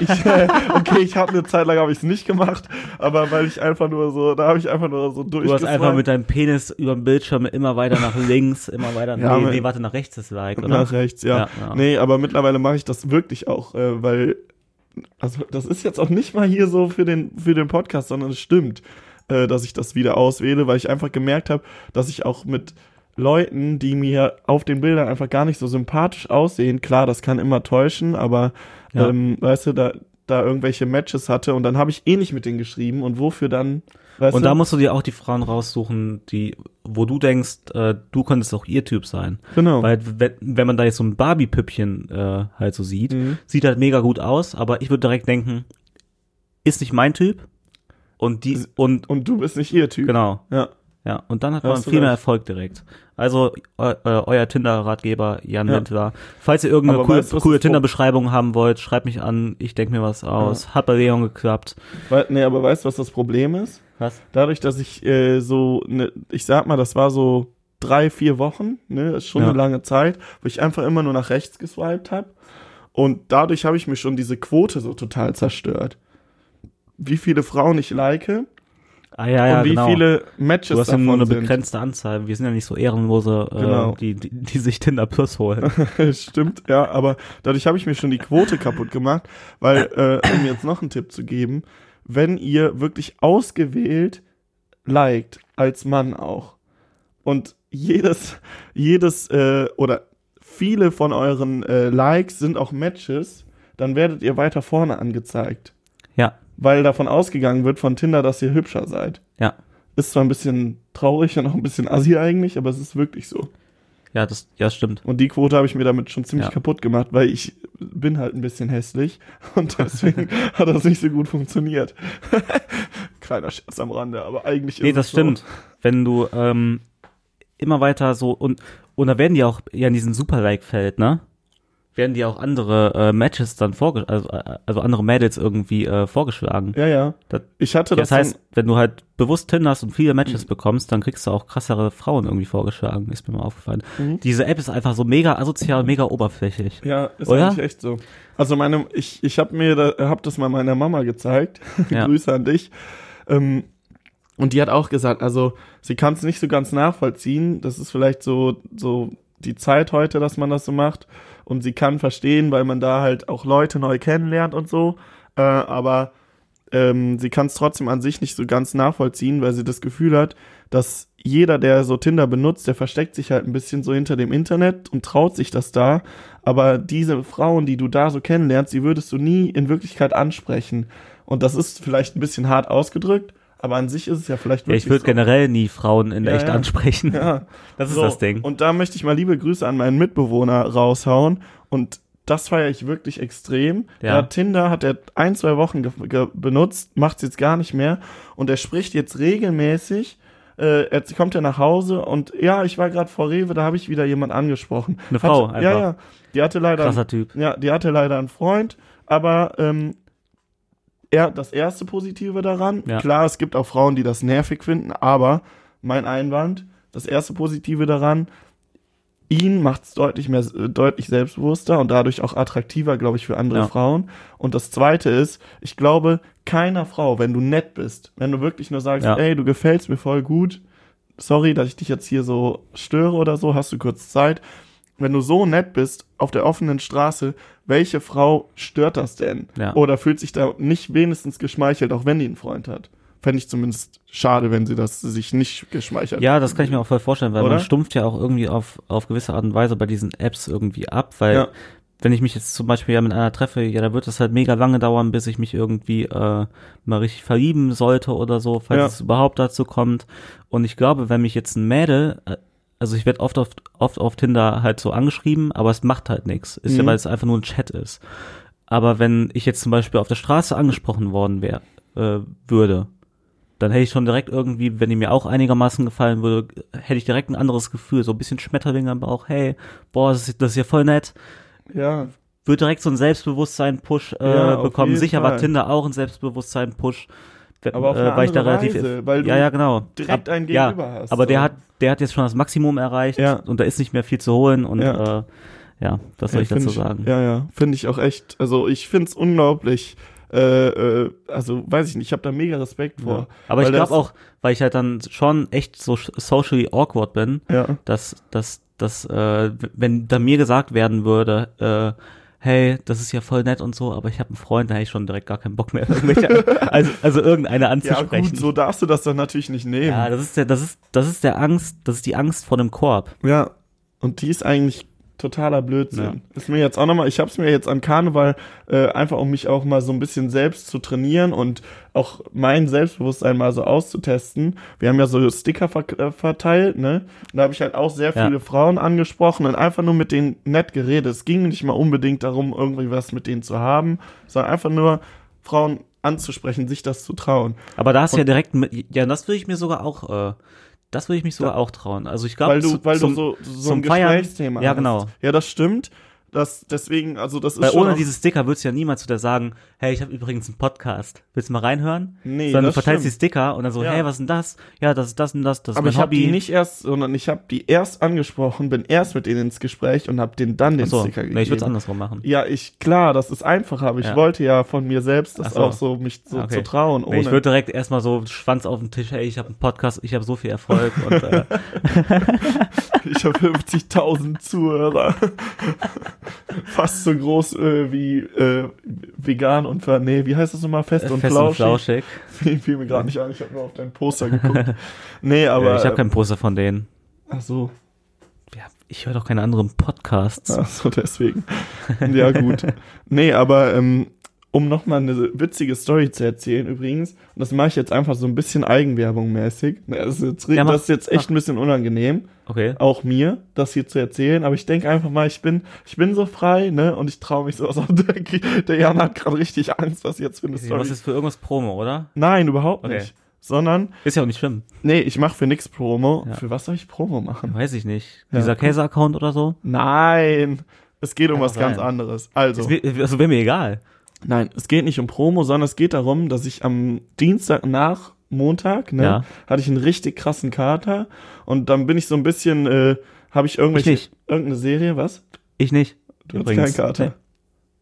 Speaker 1: ich okay, ich habe eine Zeit lang habe ich es nicht gemacht, aber weil ich einfach nur so, da habe ich einfach nur so
Speaker 2: Du hast einfach mit deinem Penis über dem Bildschirm immer weiter nach links, immer weiter.
Speaker 1: Ja,
Speaker 2: nee, nee, warte, nach rechts ist Like, oder?
Speaker 1: nach rechts, ja.
Speaker 2: Ja, ja.
Speaker 1: Nee, aber mittlerweile mache ich das wirklich auch, äh, weil also das ist jetzt auch nicht mal hier so für den für den Podcast, sondern es stimmt, äh, dass ich das wieder auswähle, weil ich einfach gemerkt habe, dass ich auch mit Leuten, die mir auf den Bildern einfach gar nicht so sympathisch aussehen, klar, das kann immer täuschen, aber
Speaker 2: Ja.
Speaker 1: ähm, weißt du, da da irgendwelche Matches hatte und dann habe ich eh nicht mit denen geschrieben und wofür dann, weißt
Speaker 2: Und
Speaker 1: du?
Speaker 2: da musst du dir auch die Frauen raussuchen, die, wo du denkst, äh, du könntest auch ihr Typ sein.
Speaker 1: genau.
Speaker 2: Weil wenn, wenn man da jetzt so ein Barbie-Püppchen äh, halt so sieht,
Speaker 1: Mhm.
Speaker 2: sieht halt mega gut aus, aber ich würde direkt denken, ist nicht mein Typ. Und die, und,
Speaker 1: und du bist nicht ihr Typ.
Speaker 2: genau,
Speaker 1: Ja.
Speaker 2: Ja. Und dann hat
Speaker 1: Hast
Speaker 2: man viel mehr. Erfolg direkt. Also, eu, äh, euer Tinder-Ratgeber, Jan
Speaker 1: Ja.
Speaker 2: Falls ihr irgendeine coole, coole Tinder-Beschreibung haben wollt, schreibt mich an, ich denke mir was aus. Hat bei Leon geklappt.
Speaker 1: Weil, nee, aber weißt du, was das Problem ist?
Speaker 2: Was?
Speaker 1: dadurch, dass ich äh, so, ne, ich sag mal, das war so drei, vier Wochen, ne, ist schon
Speaker 2: Ja.
Speaker 1: eine lange Zeit, wo ich einfach immer nur nach rechts geswiped habe. Und dadurch habe ich mir schon diese Quote so total zerstört. Wie viele Frauen ich like
Speaker 2: Ah, ja, ja,
Speaker 1: und wie
Speaker 2: genau.
Speaker 1: viele Matches
Speaker 2: Du hast ja nur eine
Speaker 1: sind.
Speaker 2: begrenzte Anzahl. Wir sind ja nicht so ehrenlose, äh,
Speaker 1: Genau.
Speaker 2: die, die, die sich Tinder Plus holen.
Speaker 1: Stimmt, ja, aber dadurch habe ich mir schon die Quote kaputt gemacht, weil, äh, um jetzt noch einen Tipp zu geben, wenn ihr wirklich ausgewählt liked, als Mann auch. Und jedes, jedes, äh, oder viele von euren äh, Likes sind auch Matches, dann werdet ihr weiter vorne angezeigt. Weil davon ausgegangen wird von Tinder, dass ihr hübscher seid.
Speaker 2: ja.
Speaker 1: Ist zwar ein bisschen traurig und auch ein bisschen assi eigentlich, aber es ist wirklich so.
Speaker 2: Ja, das, ja, stimmt.
Speaker 1: Und die Quote habe ich mir damit schon ziemlich
Speaker 2: Ja.
Speaker 1: kaputt gemacht, weil ich bin halt ein bisschen hässlich und deswegen hat das nicht so gut funktioniert. Kleiner Scherz am Rande, aber eigentlich
Speaker 2: Nee,
Speaker 1: ist
Speaker 2: das
Speaker 1: es so.
Speaker 2: stimmt. Wenn du ähm, immer weiter so und und da werden die auch ja in diesem Super-Like-Feld, ne? Werden die auch andere äh, Matches dann vorge also, äh, also andere Mädels irgendwie äh, vorgeschlagen.
Speaker 1: Ja, ja.
Speaker 2: Das-
Speaker 1: Ich hatte
Speaker 2: Das
Speaker 1: das,
Speaker 2: heißt, wenn du halt bewusst tinderst und viele Matches bekommst, dann kriegst du auch krassere Frauen irgendwie vorgeschlagen, ist mir mal aufgefallen.
Speaker 1: Mhm.
Speaker 2: Diese App ist einfach so mega asozial, mega oberflächlich.
Speaker 1: ja, ist
Speaker 2: Oder?
Speaker 1: eigentlich echt so. Also meine, ich, ich habe mir, da, hab das mal meiner Mama gezeigt.
Speaker 2: Ja.
Speaker 1: Grüße an dich. Ähm, und die hat auch gesagt, also sie kann es nicht so ganz nachvollziehen. Das ist vielleicht so, so die Zeit heute, dass man das so macht. Und sie kann verstehen, weil man da halt auch Leute neu kennenlernt und so. Äh, aber ähm, sie kann es trotzdem an sich nicht so ganz nachvollziehen, weil sie das Gefühl hat, dass jeder, der so Tinder benutzt, der versteckt sich halt ein bisschen so hinter dem Internet und traut sich das da. Aber diese Frauen, die du da so kennenlernst, die würdest du nie in Wirklichkeit ansprechen. Und das ist vielleicht ein bisschen hart ausgedrückt, aber an sich ist es ja vielleicht
Speaker 2: Ja,
Speaker 1: wirklich
Speaker 2: ich würde
Speaker 1: so.
Speaker 2: generell nie Frauen in
Speaker 1: Ja,
Speaker 2: echt
Speaker 1: ja.
Speaker 2: ansprechen.
Speaker 1: Ja,
Speaker 2: Das ist
Speaker 1: so,
Speaker 2: das Ding.
Speaker 1: Und da möchte ich mal liebe Grüße an meinen Mitbewohner raushauen. Und das feiere ich wirklich extrem.
Speaker 2: Ja.
Speaker 1: Ja. Tinder hat er ein, zwei Wochen benutzt, macht es jetzt gar nicht mehr. Und er spricht jetzt regelmäßig. Äh, er kommt ja nach Hause und ja, ich war gerade vor Rewe, da habe ich wieder jemand angesprochen.
Speaker 2: Eine Frau
Speaker 1: hatte,
Speaker 2: einfach.
Speaker 1: Ja, ja. Die hatte leider
Speaker 2: Krasser Typ.
Speaker 1: ja, die hatte leider einen Freund, aber ähm, er, das erste Positive daran,
Speaker 2: Ja.
Speaker 1: klar, es gibt auch Frauen, die das nervig finden, aber mein Einwand, das erste Positive daran, ihn macht es deutlich mehr, äh, deutlich selbstbewusster und dadurch auch attraktiver, glaube ich, für andere
Speaker 2: Ja.
Speaker 1: Frauen. Und das zweite ist, ich glaube, keiner Frau, wenn du nett bist, wenn du wirklich nur sagst,
Speaker 2: Ja.
Speaker 1: ey, du gefällst mir voll gut, sorry, dass ich dich jetzt hier so störe oder so, hast du kurz Zeit. Wenn du so nett bist auf der offenen Straße, welche Frau stört das denn?
Speaker 2: Ja.
Speaker 1: Oder fühlt sich da nicht wenigstens geschmeichelt, auch wenn die einen Freund hat? Fände ich zumindest schade, wenn sie das sich nicht geschmeichelt
Speaker 2: Ja, das kann ich mir auch voll vorstellen, weil
Speaker 1: Oder?
Speaker 2: man stumpft ja auch irgendwie auf, auf gewisse Art und Weise bei diesen Apps irgendwie ab, weil
Speaker 1: Ja.
Speaker 2: wenn ich mich jetzt zum Beispiel ja mit einer treffe, ja, da wird es halt mega lange dauern, bis ich mich irgendwie äh, mal richtig verlieben sollte oder so, falls
Speaker 1: Ja.
Speaker 2: es überhaupt dazu kommt. Und ich glaube, wenn mich jetzt ein Mädel, äh, also ich werde oft auf, oft auf Tinder halt so angeschrieben, aber es macht halt nichts. Ist ja,
Speaker 1: Mhm.
Speaker 2: weil es einfach nur ein Chat ist. Aber wenn ich jetzt zum Beispiel auf der Straße angesprochen worden wäre, äh, würde, dann hätte ich schon direkt irgendwie, wenn die mir auch einigermaßen gefallen würde, hätte ich direkt ein anderes Gefühl, so ein bisschen Schmetterling am Bauch, hey, boah, das ist, das ist ja voll nett.
Speaker 1: Ja,
Speaker 2: Würde direkt so ein Selbstbewusstsein-Push äh,
Speaker 1: Ja,
Speaker 2: bekommen. Sicher war
Speaker 1: Fall.
Speaker 2: Tinder auch ein Selbstbewusstsein-Push.
Speaker 1: Aber auf
Speaker 2: äh, weil ich da relativ,
Speaker 1: Weise, weil du
Speaker 2: ja, ja, genau.
Speaker 1: direkt einen
Speaker 2: ja,
Speaker 1: Gegenüber hast,
Speaker 2: Aber der
Speaker 1: so.
Speaker 2: hat, der hat jetzt schon das Maximum erreicht
Speaker 1: Ja.
Speaker 2: und da ist nicht mehr viel zu holen und
Speaker 1: Ja.
Speaker 2: äh, ja, was soll ich dazu sagen?
Speaker 1: Ja, ja, finde ich auch echt, also ich finde es unglaublich, äh, äh, also weiß ich nicht, ich habe da mega Respekt vor.
Speaker 2: Ja. Aber ich glaube auch, weil ich halt dann schon echt so socially awkward bin,
Speaker 1: Ja,
Speaker 2: dass, dass, dass äh, wenn da mir gesagt werden würde, äh, hey, das ist ja voll nett und so, aber ich habe einen Freund, da hätte ich schon direkt gar keinen Bock mehr, also, also irgendeine
Speaker 1: ja
Speaker 2: anzusprechen.
Speaker 1: gut, so darfst du das dann natürlich nicht nehmen.
Speaker 2: Ja, das ist der, das ist, das ist der Angst, das ist die Angst vor dem Korb.
Speaker 1: Ja, und die ist eigentlich totaler Blödsinn. Ist mir jetzt auch nochmal, ich habe es mir jetzt an Karneval äh, einfach, um mich auch mal so ein bisschen selbst zu trainieren und auch mein Selbstbewusstsein mal so auszutesten. Wir haben ja so Sticker ver äh, verteilt, ne? Und da habe ich halt auch sehr
Speaker 2: Ja.
Speaker 1: viele Frauen angesprochen und einfach nur mit denen nett geredet. Es ging nicht mal unbedingt darum, irgendwie was mit denen zu haben, sondern einfach nur Frauen anzusprechen, sich das zu trauen.
Speaker 2: Aber da hast du ja direkt, mit, ja, das würde ich mir sogar auch, äh, das würde ich mich sogar auch trauen. Also ich glaube,
Speaker 1: weil du, weil
Speaker 2: zum,
Speaker 1: du so, so ein
Speaker 2: Feiern-
Speaker 1: Gesprächsthema
Speaker 2: Ja,
Speaker 1: hast.
Speaker 2: genau.
Speaker 1: Ja, das stimmt. Das, deswegen, also das ist
Speaker 2: Weil ohne
Speaker 1: auch-
Speaker 2: diese Sticker würdest du ja niemals zu dir sagen, hey, ich habe übrigens einen Podcast. Willst du mal reinhören?
Speaker 1: Nee,
Speaker 2: Sondern du verteilst
Speaker 1: stimmt.
Speaker 2: die Sticker und dann so,
Speaker 1: Ja.
Speaker 2: hey, was ist denn das? Ja, das ist das und das, das ist
Speaker 1: Aber
Speaker 2: mein
Speaker 1: ich habe die nicht erst, sondern ich habe die erst angesprochen, bin erst mit denen ins Gespräch und habe denen dann den
Speaker 2: Achso,
Speaker 1: Sticker gegeben.
Speaker 2: nee, ich würde es andersrum machen.
Speaker 1: Ja, ich klar, das ist einfacher, aber ich
Speaker 2: Ja.
Speaker 1: wollte ja von mir selbst das
Speaker 2: so.
Speaker 1: auch so mich so
Speaker 2: Okay.
Speaker 1: zu trauen, ohne.
Speaker 2: Nee, ich würde direkt erstmal so Schwanz auf den Tisch, hey, ich habe einen Podcast, ich habe so viel Erfolg und äh,
Speaker 1: ich habe 50.000 Zuhörer. Fast so groß äh, wie äh, vegan und ver nee, wie heißt das nochmal? Fest, und,
Speaker 2: Fest
Speaker 1: flauschig.
Speaker 2: und flauschig.
Speaker 1: Fiel, fiel mir gerade nicht ein, ich habe nur auf dein Poster geguckt. nee, aber.
Speaker 2: ich habe kein Poster von denen.
Speaker 1: Ach so.
Speaker 2: Ja, ich höre doch keine anderen Podcasts.
Speaker 1: Ach so, deswegen. Ja, gut. Nee, aber ähm, um nochmal eine witzige Story zu erzählen, übrigens, und das mache ich jetzt einfach so ein bisschen Eigenwerbung mäßig. Das ist jetzt,
Speaker 2: Ja, mach,
Speaker 1: das ist jetzt echt
Speaker 2: mach.
Speaker 1: ein bisschen unangenehm,
Speaker 2: Okay.
Speaker 1: auch mir, das hier zu erzählen. Aber ich denke einfach mal, ich bin, ich bin so frei, ne? Und ich traue mich so. Also, der, der Jan hat gerade richtig Angst, was jetzt für eine
Speaker 2: Du
Speaker 1: Story.
Speaker 2: machst jetzt für irgendwas Promo, oder?
Speaker 1: Nein, überhaupt
Speaker 2: Okay.
Speaker 1: nicht. Sondern,
Speaker 2: Ist ja auch nicht schlimm.
Speaker 1: nee, ich mache für nix Promo.
Speaker 2: Ja.
Speaker 1: Für was soll ich Promo machen?
Speaker 2: Weiß ich nicht.
Speaker 1: Ja.
Speaker 2: Dieser Käse-Account oder so?
Speaker 1: Nein. Es geht um
Speaker 2: Kann
Speaker 1: was ganz anderes. Also.
Speaker 2: Ist mir- Also wäre mir egal.
Speaker 1: Nein, es geht nicht um Promo, sondern es geht darum, dass ich am Dienstag nach Montag, ne,
Speaker 2: Ja.
Speaker 1: hatte ich einen richtig krassen Kater und dann bin ich so ein bisschen, äh, habe ich irgendwelche,
Speaker 2: Ich
Speaker 1: irgendeine Serie, was?
Speaker 2: Ich nicht.
Speaker 1: Du
Speaker 2: Übrigens.
Speaker 1: hast keinen Kater.
Speaker 2: Nee.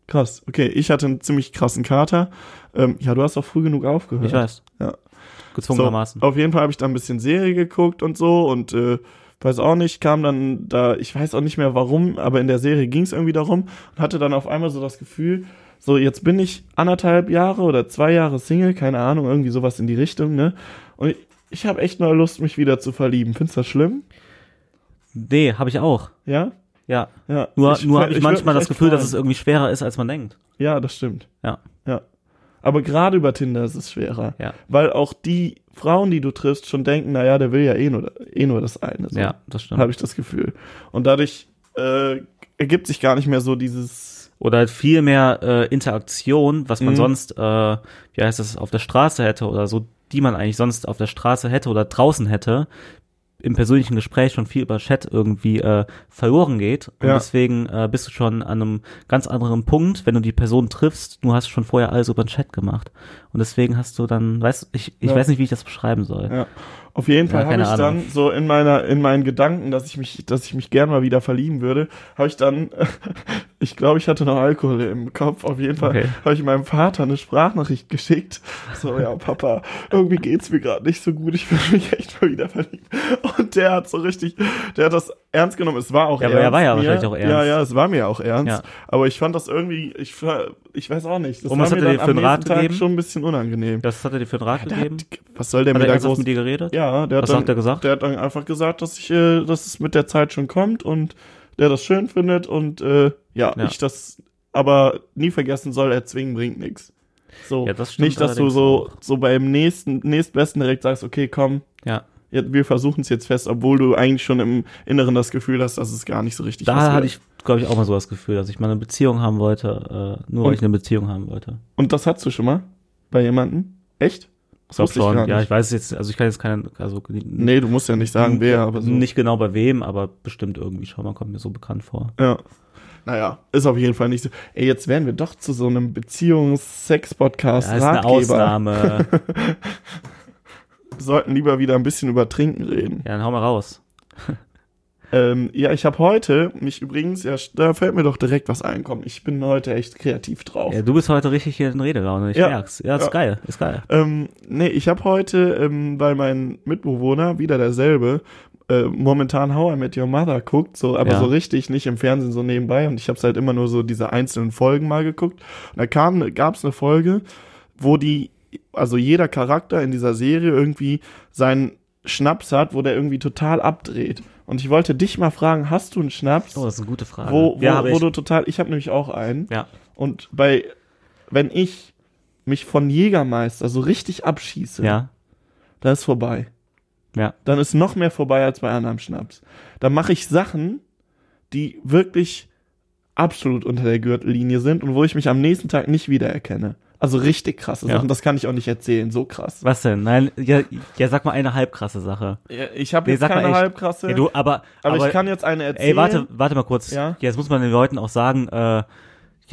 Speaker 1: Krass, okay, ich hatte einen ziemlich krassen Kater. Ähm, ja, du hast auch früh genug aufgehört.
Speaker 2: Ich weiß.
Speaker 1: Ja.
Speaker 2: Gezwungenermaßen.
Speaker 1: So, auf jeden Fall habe ich da ein bisschen Serie geguckt und so und äh, weiß auch nicht, kam dann da, ich weiß auch nicht mehr warum, aber in der Serie ging es irgendwie darum und hatte dann auf einmal so das Gefühl, so jetzt bin ich anderthalb Jahre oder zwei Jahre Single, keine Ahnung, irgendwie sowas in die Richtung, ne? Und ich, ich habe echt nur Lust, mich wieder zu verlieben. Findest du das schlimm?
Speaker 2: Nee, habe ich auch.
Speaker 1: Ja?
Speaker 2: Ja.
Speaker 1: Ja.
Speaker 2: Nur,
Speaker 1: Ich-
Speaker 2: nur habe ich
Speaker 1: würd
Speaker 2: manchmal das Gefühl, dass es irgendwie schwerer ist, als man denkt.
Speaker 1: Ja, das stimmt.
Speaker 2: Ja.
Speaker 1: Ja. Aber gerade über Tinder ist es schwerer.
Speaker 2: Ja.
Speaker 1: Weil auch die Frauen, die du triffst, schon denken, naja, der will ja eh nur, eh nur das eine. So.
Speaker 2: Ja, das stimmt.
Speaker 1: habe ich das Gefühl. Und dadurch äh, ergibt sich gar nicht mehr so dieses.
Speaker 2: Oder halt viel mehr äh, Interaktion, was man
Speaker 1: Mhm.
Speaker 2: sonst, äh, wie heißt das, auf der Straße hätte oder so, die man eigentlich sonst auf der Straße hätte oder draußen hätte, im persönlichen Gespräch schon viel über Chat irgendwie äh, verloren geht. Und
Speaker 1: Ja.
Speaker 2: deswegen äh, bist du schon an einem ganz anderen Punkt, wenn du die Person triffst, du hast schon vorher alles über den Chat gemacht. Und deswegen hast du dann, weißt ich, ich
Speaker 1: Ja.
Speaker 2: weiß nicht, wie ich das beschreiben soll.
Speaker 1: Ja. Auf jeden
Speaker 2: Ja,
Speaker 1: Fall habe
Speaker 2: keine
Speaker 1: ich
Speaker 2: Ahnung.
Speaker 1: dann so in meiner in meinen Gedanken, dass ich mich dass ich mich gern mal wieder verlieben würde, habe ich dann ich glaube, ich hatte noch Alkohol im Kopf. Auf jeden Fall
Speaker 2: Okay.
Speaker 1: habe ich meinem Vater eine Sprachnachricht geschickt. So, ja, Papa, irgendwie geht's mir gerade nicht so gut. Ich will mich echt mal wieder verlieben. Und der hat so richtig, der hat das ernst genommen. Es war auch
Speaker 2: Ja, aber
Speaker 1: ernst.
Speaker 2: er war ja
Speaker 1: mir.
Speaker 2: wahrscheinlich auch ernst.
Speaker 1: Ja, ja, es war mir auch ernst.
Speaker 2: Ja.
Speaker 1: Aber ich fand das irgendwie, ich, ich weiß auch nicht. Das
Speaker 2: Und
Speaker 1: war
Speaker 2: was
Speaker 1: mir
Speaker 2: hat er dir für einen Rat
Speaker 1: Tag
Speaker 2: gegeben?
Speaker 1: schon ein bisschen unangenehm.
Speaker 2: Das hat er dir für einen Rat
Speaker 1: Der
Speaker 2: gegeben?
Speaker 1: hat, was soll der
Speaker 2: Hat
Speaker 1: mir
Speaker 2: er
Speaker 1: da groß
Speaker 2: mit dir geredet?
Speaker 1: ja, der hat,
Speaker 2: Was
Speaker 1: dann,
Speaker 2: hat er gesagt?
Speaker 1: der hat dann einfach gesagt, dass ich, äh, dass es mit der Zeit schon kommt und der das schön findet und äh, ja,
Speaker 2: Ja.
Speaker 1: ich das aber nie vergessen soll, erzwingen bringt nichts. So,
Speaker 2: Ja, das
Speaker 1: nicht, dass du so,
Speaker 2: auch.
Speaker 1: so beim nächsten, nächstbesten direkt sagst, okay, komm,
Speaker 2: Ja.
Speaker 1: wir versuchen es jetzt fest, obwohl du eigentlich schon im Inneren das Gefühl hast, dass es gar nicht so richtig was
Speaker 2: Da hatte
Speaker 1: wird.
Speaker 2: ich, glaube ich, auch mal so das Gefühl, dass ich mal eine Beziehung haben wollte, äh, nur weil
Speaker 1: Und-
Speaker 2: ich eine Beziehung haben wollte.
Speaker 1: Und das hattest du schon mal? Bei jemandem? Echt?
Speaker 2: Ich glaube schon. ja,
Speaker 1: nicht.
Speaker 2: ich weiß jetzt, also ich kann jetzt keinen, also
Speaker 1: Nee, du musst ja nicht sagen, wer, aber so.
Speaker 2: nicht genau bei wem, aber bestimmt irgendwie schon mal kommt mir so bekannt vor.
Speaker 1: Ja. Naja, ist auf jeden Fall nicht so. Ey, jetzt wären wir doch zu so einem Beziehungs-Sex-Podcast
Speaker 2: Ja, ist eine. Ausnahme.
Speaker 1: Wir sollten lieber wieder ein bisschen über Trinken reden.
Speaker 2: ja, dann hau mal raus.
Speaker 1: Ähm, ja, ich habe heute mich übrigens, ja, da fällt mir doch direkt was ein. Komm, ich bin heute echt kreativ drauf.
Speaker 2: Ja, du bist heute richtig hier in Redelaune, ich
Speaker 1: Ja.
Speaker 2: merk's. Ja, ist
Speaker 1: Ja.
Speaker 2: geil, ist geil.
Speaker 1: Ähm, nee, ich habe heute, ähm, weil mein Mitbewohner, wieder derselbe, äh, momentan How I Met Your Mother guckt, so, aber
Speaker 2: Ja.
Speaker 1: so richtig, nicht im Fernsehen so nebenbei. Und ich habe halt immer nur so diese einzelnen Folgen mal geguckt. Und da kam, gab's eine Folge, wo die, also jeder Charakter in dieser Serie irgendwie seinen Schnaps hat, wo der irgendwie total abdreht. Und ich wollte dich mal fragen, hast du einen Schnaps,
Speaker 2: Oh, das ist eine gute Frage.
Speaker 1: wo, wo,
Speaker 2: ja,
Speaker 1: wo
Speaker 2: ich.
Speaker 1: du total, ich habe nämlich auch einen.
Speaker 2: ja.
Speaker 1: Und bei, wenn ich mich von Jägermeister so richtig abschieße,
Speaker 2: Ja,
Speaker 1: dann ist vorbei.
Speaker 2: ja.
Speaker 1: Dann ist noch mehr vorbei als bei anderem Schnaps. Dann mache ich Sachen, die wirklich absolut unter der Gürtellinie sind und wo ich mich am nächsten Tag nicht wiedererkenne. Also richtig krasse
Speaker 2: Ja.
Speaker 1: Sachen, das kann ich auch nicht erzählen, so krass.
Speaker 2: Was denn? Nein, ja, ja sag mal eine halbkrasse Sache.
Speaker 1: Ja, Ich habe
Speaker 2: Nee,
Speaker 1: jetzt keine
Speaker 2: echt.
Speaker 1: halbkrasse,
Speaker 2: Ja, du, aber,
Speaker 1: aber,
Speaker 2: aber
Speaker 1: ich kann jetzt eine erzählen.
Speaker 2: Ey, warte, warte mal kurz.
Speaker 1: Ja?
Speaker 2: Jetzt muss man den Leuten auch sagen, äh,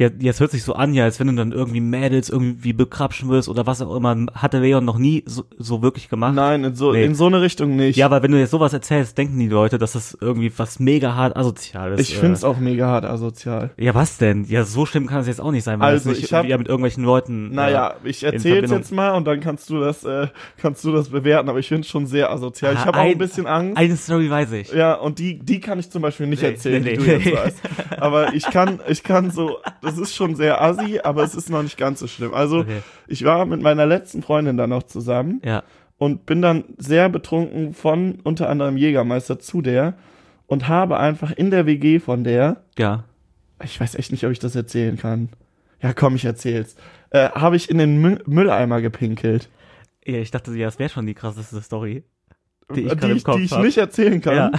Speaker 2: Ja, jetzt hört sich so an, ja, als wenn du dann irgendwie Mädels irgendwie bekrapschen wirst oder was auch immer. Hatte Leon noch nie so, so wirklich gemacht.
Speaker 1: Nein, in so,
Speaker 2: Nee.
Speaker 1: in so eine Richtung nicht.
Speaker 2: Ja, aber wenn du jetzt sowas erzählst, denken die Leute, dass das irgendwie was mega hart asozial ist.
Speaker 1: ich finde es
Speaker 2: äh.
Speaker 1: auch mega hart asozial.
Speaker 2: Ja, was denn? Ja, so schlimm kann es jetzt auch nicht sein, weil
Speaker 1: Also, ich hab-
Speaker 2: ja mit irgendwelchen Leuten.
Speaker 1: Naja,
Speaker 2: äh,
Speaker 1: ich erzähl's jetzt mal und dann kannst du das, äh, kannst du das bewerten, aber ich finde es schon sehr asozial. ich
Speaker 2: Ah,
Speaker 1: habe auch ein bisschen Angst.
Speaker 2: Eine Story weiß ich.
Speaker 1: Ja, und die, die kann ich zum Beispiel nicht
Speaker 2: Nee,
Speaker 1: erzählen,
Speaker 2: nee,
Speaker 1: die
Speaker 2: nee.
Speaker 1: du jetzt weißt. Aber ich kann, ich kann so, das ist schon sehr assi, aber es ist noch nicht ganz so schlimm. Also,
Speaker 2: Okay.
Speaker 1: ich war mit meiner letzten Freundin dann noch zusammen
Speaker 2: Ja.
Speaker 1: und bin dann sehr betrunken von unter anderem Jägermeister zu der und habe einfach in der WG von der,
Speaker 2: Ja.
Speaker 1: ich weiß echt nicht, ob ich das erzählen kann. Ja, komm, ich erzähl's. Äh, habe ich in den Mü Mülleimer gepinkelt.
Speaker 2: Ja, ich dachte, ja, das wäre schon die krasseste Story. Die
Speaker 1: Die
Speaker 2: ich im
Speaker 1: die,
Speaker 2: Kopf
Speaker 1: ich nicht erzählen kann.
Speaker 2: Ja.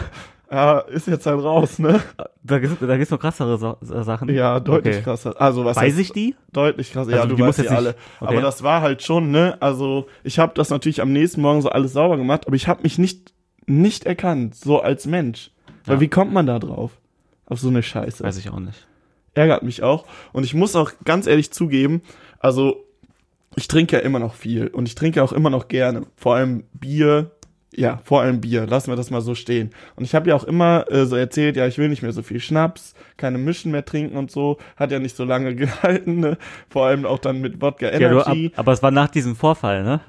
Speaker 1: Ja. ist jetzt halt raus, ne?
Speaker 2: Da gibt's, da gibt's noch krassere so Sachen.
Speaker 1: Ja, deutlich
Speaker 2: Okay.
Speaker 1: krasser. Also was
Speaker 2: Weiß
Speaker 1: heißt-
Speaker 2: ich die?
Speaker 1: Deutlich krasser. Ja,
Speaker 2: Also,
Speaker 1: du
Speaker 2: die muss
Speaker 1: weißt die
Speaker 2: jetzt nicht-
Speaker 1: alle.
Speaker 2: okay.
Speaker 1: Aber das war halt schon, ne? Also ich habe das natürlich am nächsten Morgen so alles sauber gemacht, aber ich habe mich nicht nicht erkannt, so als Mensch. Weil
Speaker 2: Ja.
Speaker 1: wie kommt man da drauf? Auf so eine Scheiße.
Speaker 2: Weiß ich auch nicht.
Speaker 1: Ärgert mich auch. Und ich muss auch ganz ehrlich zugeben, also ich trinke ja immer noch viel und ich trinke auch immer noch gerne. Vor allem Bier. Ja, vor allem Bier. Lassen wir das mal so stehen. Und ich habe ja auch immer äh, so erzählt, ja, ich will nicht mehr so viel Schnaps, keine Mischen mehr trinken und so. Hat ja nicht so lange gehalten, ne? Vor allem auch dann mit Wodka
Speaker 2: Ja, du, ab,
Speaker 1: Energy.
Speaker 2: aber es war nach diesem Vorfall, ne?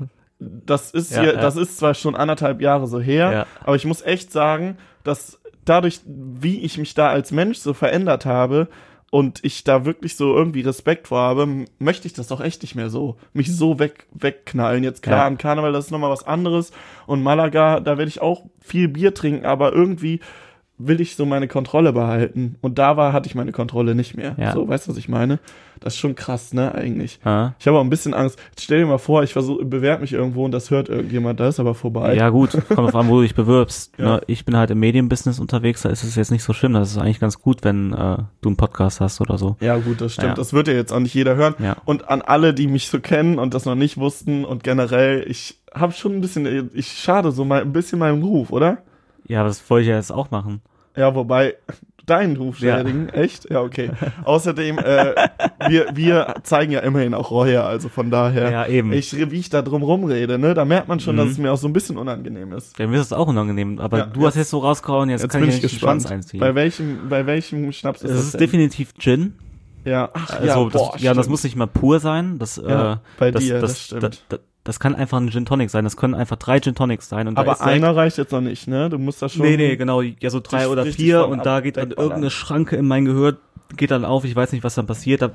Speaker 1: das ist
Speaker 2: Ja,
Speaker 1: hier,
Speaker 2: ja.
Speaker 1: das ist zwar schon anderthalb Jahre so her,
Speaker 2: Ja.
Speaker 1: aber ich muss echt sagen, dass dadurch, wie ich mich da als Mensch so verändert habe und ich da wirklich so irgendwie Respekt vor habe, möchte ich das doch echt nicht mehr so. Mich so weg, wegknallen. Jetzt klar,
Speaker 2: Ja.
Speaker 1: am Karneval, das ist nochmal was anderes. Und Malaga, da werde ich auch viel Bier trinken, aber irgendwie will ich so meine Kontrolle behalten. Und da war, hatte ich meine Kontrolle nicht mehr.
Speaker 2: Ja.
Speaker 1: So, weißt du, was ich meine? Das ist schon krass, ne, eigentlich.
Speaker 2: Ja,
Speaker 1: Ich habe auch ein bisschen Angst. Jetzt stell dir mal vor, ich bewerbe mich irgendwo und das hört irgendjemand, da ist aber vorbei.
Speaker 2: ja gut, kommt auf an, wo du dich bewirbst.
Speaker 1: Ja.
Speaker 2: Ne? Ich bin halt im Medienbusiness unterwegs, da ist es jetzt nicht so schlimm. Das ist eigentlich ganz gut, wenn äh, du einen Podcast hast oder so.
Speaker 1: Ja, gut, das stimmt.
Speaker 2: Ja.
Speaker 1: Das wird ja jetzt auch nicht jeder hören.
Speaker 2: Ja.
Speaker 1: Und an alle, die mich so kennen und das noch nicht wussten und generell, ich habe schon ein bisschen, ich schade so mal ein bisschen meinem Ruf, oder?
Speaker 2: Ja, das wollte ich ja jetzt auch machen.
Speaker 1: Ja, wobei, deinen Ruf
Speaker 2: Ja.
Speaker 1: schädigen, echt? Ja, okay. Außerdem, äh, wir, wir zeigen ja immerhin auch Reue, also von daher.
Speaker 2: Ja, eben.
Speaker 1: Ich, wie ich da drum rumrede, ne, da merkt man schon, dass
Speaker 2: Mhm.
Speaker 1: es mir auch so ein bisschen unangenehm ist.
Speaker 2: Ja, mir ist es auch unangenehm, aber
Speaker 1: Ja,
Speaker 2: du hast
Speaker 1: jetzt-
Speaker 2: jetzt so rausgehauen, jetzt,
Speaker 1: Jetzt
Speaker 2: kann
Speaker 1: bin
Speaker 2: ich
Speaker 1: ich
Speaker 2: nicht den Schwanz
Speaker 1: gespannt.
Speaker 2: einziehen.
Speaker 1: Bei welchem, bei welchem Schnaps ist
Speaker 2: es
Speaker 1: das
Speaker 2: ist definitiv Gin.
Speaker 1: Ja, ach,
Speaker 2: Also
Speaker 1: ja,
Speaker 2: das,
Speaker 1: boah,
Speaker 2: ja, das muss nicht mal pur sein. Das,
Speaker 1: Ja,
Speaker 2: äh,
Speaker 1: bei
Speaker 2: das,
Speaker 1: dir,
Speaker 2: das,
Speaker 1: das stimmt.
Speaker 2: Das, das, das kann einfach ein Gin Tonic sein. Das können einfach drei Gin Tonics sein. Und da
Speaker 1: Aber einer reicht jetzt noch nicht, ne? Du musst das schon.
Speaker 2: Nee, nee, genau. Ja, so drei oder vier und da geht dann irgendeine Schranke in mein Gehör, geht dann auf. Ich weiß nicht, was dann passiert. Da,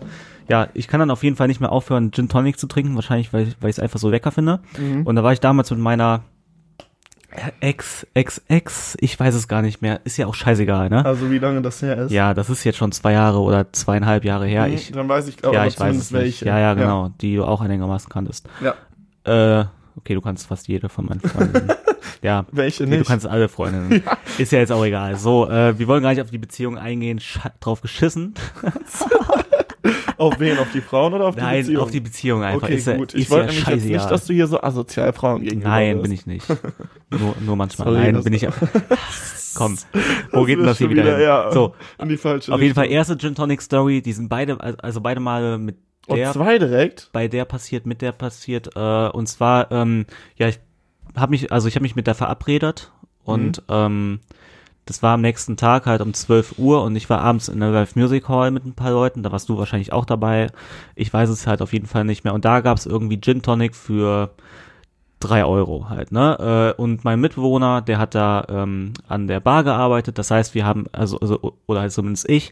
Speaker 2: ja, ich kann dann auf jeden Fall nicht mehr aufhören, Gin Tonic zu trinken. Wahrscheinlich, weil, weil ich es einfach so lecker finde.
Speaker 1: Mhm.
Speaker 2: Und da war ich damals mit meiner Ex, Ex, Ex, ich weiß es gar nicht mehr. Ist ja auch scheißegal, ne?
Speaker 1: Also wie lange das her ist.
Speaker 2: Ja, das ist jetzt schon zwei Jahre oder zweieinhalb Jahre her.
Speaker 1: Mhm,
Speaker 2: Ich,
Speaker 1: dann weiß ich, aber
Speaker 2: ja, ich weiß es nicht.
Speaker 1: welche.
Speaker 2: Ja, ja, genau. Die du auch einigermaßen kanntest.
Speaker 1: Ja.
Speaker 2: Äh, okay, du kannst fast jede von meinen Freunden. ja.
Speaker 1: Welche
Speaker 2: Okay, du
Speaker 1: nicht?
Speaker 2: kannst alle Freundinnen. Ist ja jetzt auch egal. So, äh, wir wollen gar nicht auf die Beziehung eingehen. Scha drauf geschissen.
Speaker 1: Auf wen? Auf die Frauen oder auf die
Speaker 2: Nein,
Speaker 1: Beziehung?
Speaker 2: auf die Beziehung einfach.
Speaker 1: Okay,
Speaker 2: ist
Speaker 1: gut.
Speaker 2: Ist
Speaker 1: Ich wollte
Speaker 2: ja
Speaker 1: nämlich jetzt
Speaker 2: scheißegal.
Speaker 1: nicht, dass du hier so asozial Frauen gegenüber
Speaker 2: Nein,
Speaker 1: bist.
Speaker 2: bin ich nicht. Nur, nur manchmal.
Speaker 1: Sorry,
Speaker 2: Nein, bin ich. Komm, wo geht denn das hier wieder hin?
Speaker 1: ja,
Speaker 2: So,
Speaker 1: in die falsche
Speaker 2: auf jeden Fall erste Gin Tonic Story. Die sind beide, also beide Male mit
Speaker 1: Und
Speaker 2: der
Speaker 1: zwei direkt?
Speaker 2: bei der passiert, mit der passiert. Äh, und zwar, ähm, ja, ich habe mich, also ich habe mich mit der verabredet und ähm, das war am nächsten Tag halt um 12 Uhr und ich war abends in der Live Music Hall mit ein paar Leuten. Da warst du wahrscheinlich auch dabei. Ich weiß es halt auf jeden Fall nicht mehr. Und da gab es irgendwie Gin Tonic für drei Euro halt, ne? Äh, Und mein Mitbewohner, der hat da ähm, an der Bar gearbeitet. Das heißt, wir haben, also, also oder halt zumindest ich,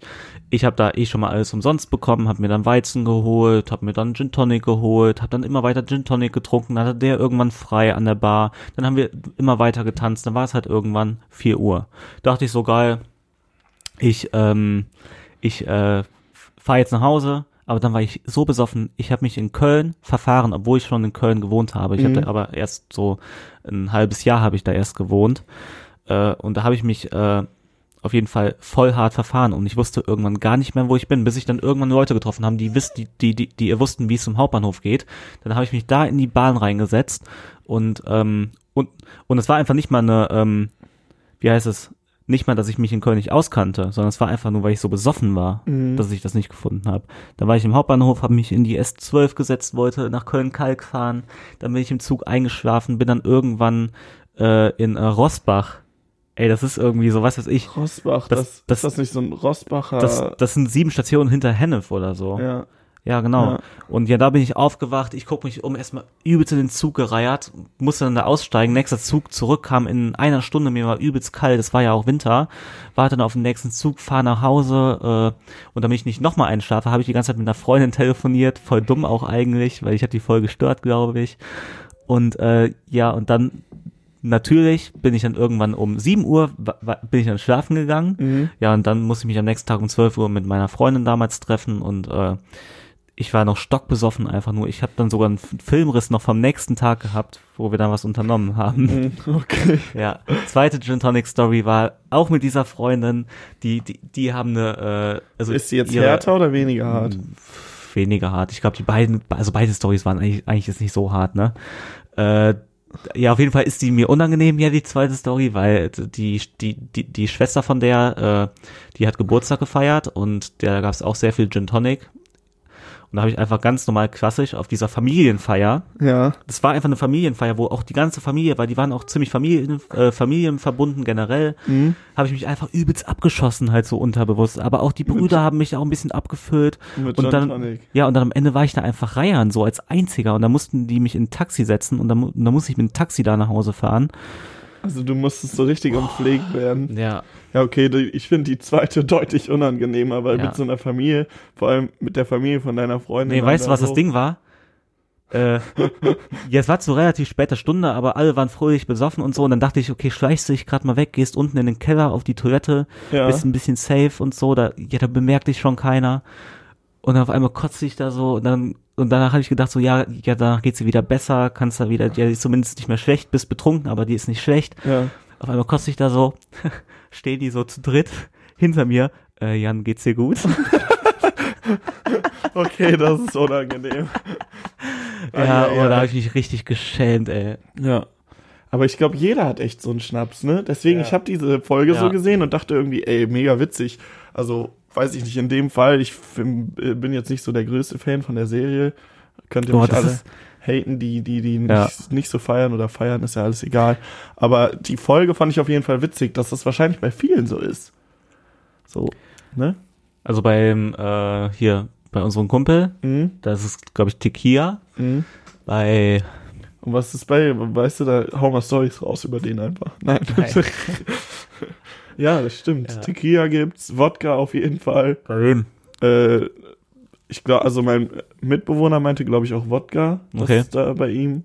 Speaker 2: ich habe da eh schon mal alles umsonst bekommen, habe mir dann Weizen geholt, habe mir dann Gin Tonic geholt, habe dann immer weiter Gin Tonic getrunken, dann hatte der irgendwann frei an der Bar. Dann haben wir immer weiter getanzt, dann war es halt irgendwann 4 Uhr. Dachte ich so geil, ich, ähm, ich äh, fahre jetzt nach Hause, aber dann war ich so besoffen, ich habe mich in Köln verfahren, obwohl ich schon in Köln gewohnt habe. Ich
Speaker 1: Mhm.
Speaker 2: hatte aber erst so ein halbes Jahr habe ich da erst gewohnt. Äh, und da habe ich mich äh, auf jeden Fall voll hart verfahren und ich wusste irgendwann gar nicht mehr, wo ich bin, bis ich dann irgendwann Leute getroffen haben, die wissen, die, die, die, die ihr wussten, wie es zum Hauptbahnhof geht. Dann habe ich mich da in die Bahn reingesetzt und ähm, und und es war einfach nicht mal eine, ähm, wie heißt es, nicht mal, dass ich mich in Köln nicht auskannte, sondern es war einfach nur, weil ich so besoffen war,
Speaker 1: Mhm.
Speaker 2: dass ich das nicht gefunden habe. Dann war ich im Hauptbahnhof, habe mich in die S12 gesetzt, wollte nach Köln-Kalk fahren, dann bin ich im Zug eingeschlafen, bin dann irgendwann äh, in äh, Rossbach. Ey, das ist irgendwie so, was weiß ich.
Speaker 1: Rosbach,
Speaker 2: Das-
Speaker 1: das,
Speaker 2: das-
Speaker 1: ist das nicht so ein Rosbacher?
Speaker 2: Das, das sind sieben Stationen hinter Hennef oder so.
Speaker 1: ja.
Speaker 2: Ja, genau.
Speaker 1: Ja.
Speaker 2: Und ja, da bin ich aufgewacht, ich gucke mich um, erstmal übelst in den Zug gereiert, musste dann da aussteigen, nächster Zug zurück, kam in einer Stunde, mir war übelst kalt, es war ja auch Winter, warte dann auf den nächsten Zug, fahre nach Hause äh, und damit ich nicht nochmal einschlafe, habe ich die ganze Zeit mit einer Freundin telefoniert, voll dumm auch eigentlich, weil ich hatte die voll gestört, glaube ich. Und äh, ja, und dann natürlich bin ich dann irgendwann um 7 Uhr bin ich dann schlafen gegangen.
Speaker 1: Mhm.
Speaker 2: Ja, und dann musste ich mich am nächsten Tag um 12 Uhr mit meiner Freundin damals treffen und äh, ich war noch stockbesoffen einfach nur. Ich habe dann sogar einen Filmriss noch vom nächsten Tag gehabt, wo wir dann was unternommen haben.
Speaker 1: Mhm. Okay.
Speaker 2: Ja, zweite Gin Tonic Story war auch mit dieser Freundin, die die die haben eine äh, also
Speaker 1: Ist sie jetzt
Speaker 2: ihre-
Speaker 1: härter oder weniger hart?
Speaker 2: weniger hart. Ich glaube, die beiden, also beide Stories waren eigentlich, eigentlich jetzt nicht so hart, ne? Äh, ja, auf jeden Fall ist die mir unangenehm, ja, die zweite Story, weil die, die, die, die Schwester von der, äh, die hat Geburtstag gefeiert und da gab es auch sehr viel Gin Tonic. Und da habe ich einfach ganz normal klassisch auf dieser Familienfeier,
Speaker 1: Ja.
Speaker 2: das war einfach eine Familienfeier, wo auch die ganze Familie, weil die waren auch ziemlich Familien, äh, familienverbunden generell,
Speaker 1: Mhm.
Speaker 2: habe ich mich einfach übelst abgeschossen, halt so unterbewusst. Aber auch die Brüder haben mich auch ein bisschen abgefüllt.
Speaker 1: Mit
Speaker 2: und dann,
Speaker 1: Tonic.
Speaker 2: ja, und dann am Ende war ich da einfach reiern, so als Einziger. Und da mussten die mich in ein Taxi setzen und dann, mu- dann musste ich mit dem Taxi da nach Hause fahren.
Speaker 1: Also du musstest so richtig umpflegt werden.
Speaker 2: Ja.
Speaker 1: Ja, okay, ich finde die zweite deutlich unangenehmer, weil
Speaker 2: Ja.
Speaker 1: mit so einer Familie, vor allem mit der Familie von deiner Freundin.
Speaker 2: Nee, weißt du, was das Ding war? Äh, ja, es war zu relativ später Stunde, aber alle waren fröhlich besoffen und so. Und dann dachte ich, okay, schleichst du dich gerade mal weg, gehst unten in den Keller auf die Toilette,
Speaker 1: Ja.
Speaker 2: bist ein bisschen safe und so. Da, ja, da bemerkt dich schon keiner. Und auf einmal kotze ich da so und dann und danach habe ich gedacht so ja ja danach geht's dir wieder besser kannst da wieder ja die ist zumindest nicht mehr schlecht bist betrunken aber die ist nicht schlecht
Speaker 1: Ja.
Speaker 2: auf einmal kotze ich da so stehen die so zu dritt hinter mir äh, Jan geht's dir gut
Speaker 1: Okay, das ist unangenehm.
Speaker 2: ja
Speaker 1: Ah,
Speaker 2: und da habe ich mich richtig geschämt ey
Speaker 1: Ja. Aber ich glaube, jeder hat echt so einen Schnaps, ne? Deswegen,
Speaker 2: Ja.
Speaker 1: ich habe diese Folge
Speaker 2: Ja.
Speaker 1: so gesehen und dachte irgendwie, ey, mega witzig. Also, weiß ich nicht, in dem Fall, ich äh, bin jetzt nicht so der größte Fan von der Serie. Könnt ihr
Speaker 2: Boah,
Speaker 1: mich alle haten, die, die, die nicht,
Speaker 2: Ja.
Speaker 1: nicht so feiern oder feiern, ist ja alles egal. Aber die Folge fand ich auf jeden Fall witzig, dass das wahrscheinlich bei vielen so ist. So, ne?
Speaker 2: also beim äh, hier bei unserem Kumpel
Speaker 1: Mhm.
Speaker 2: das ist glaube ich Tequila
Speaker 1: Mhm.
Speaker 2: bei
Speaker 1: Und was ist bei, weißt du, da hau mal Stories raus über den einfach. Nein.
Speaker 2: Nein.
Speaker 1: ja, das stimmt.
Speaker 2: Ja.
Speaker 1: Tequila gibt's, Wodka auf jeden Fall.
Speaker 2: wem
Speaker 1: Äh, ich glaube, also mein Mitbewohner meinte, glaube ich, auch Wodka. Das
Speaker 2: Okay.
Speaker 1: ist da bei ihm.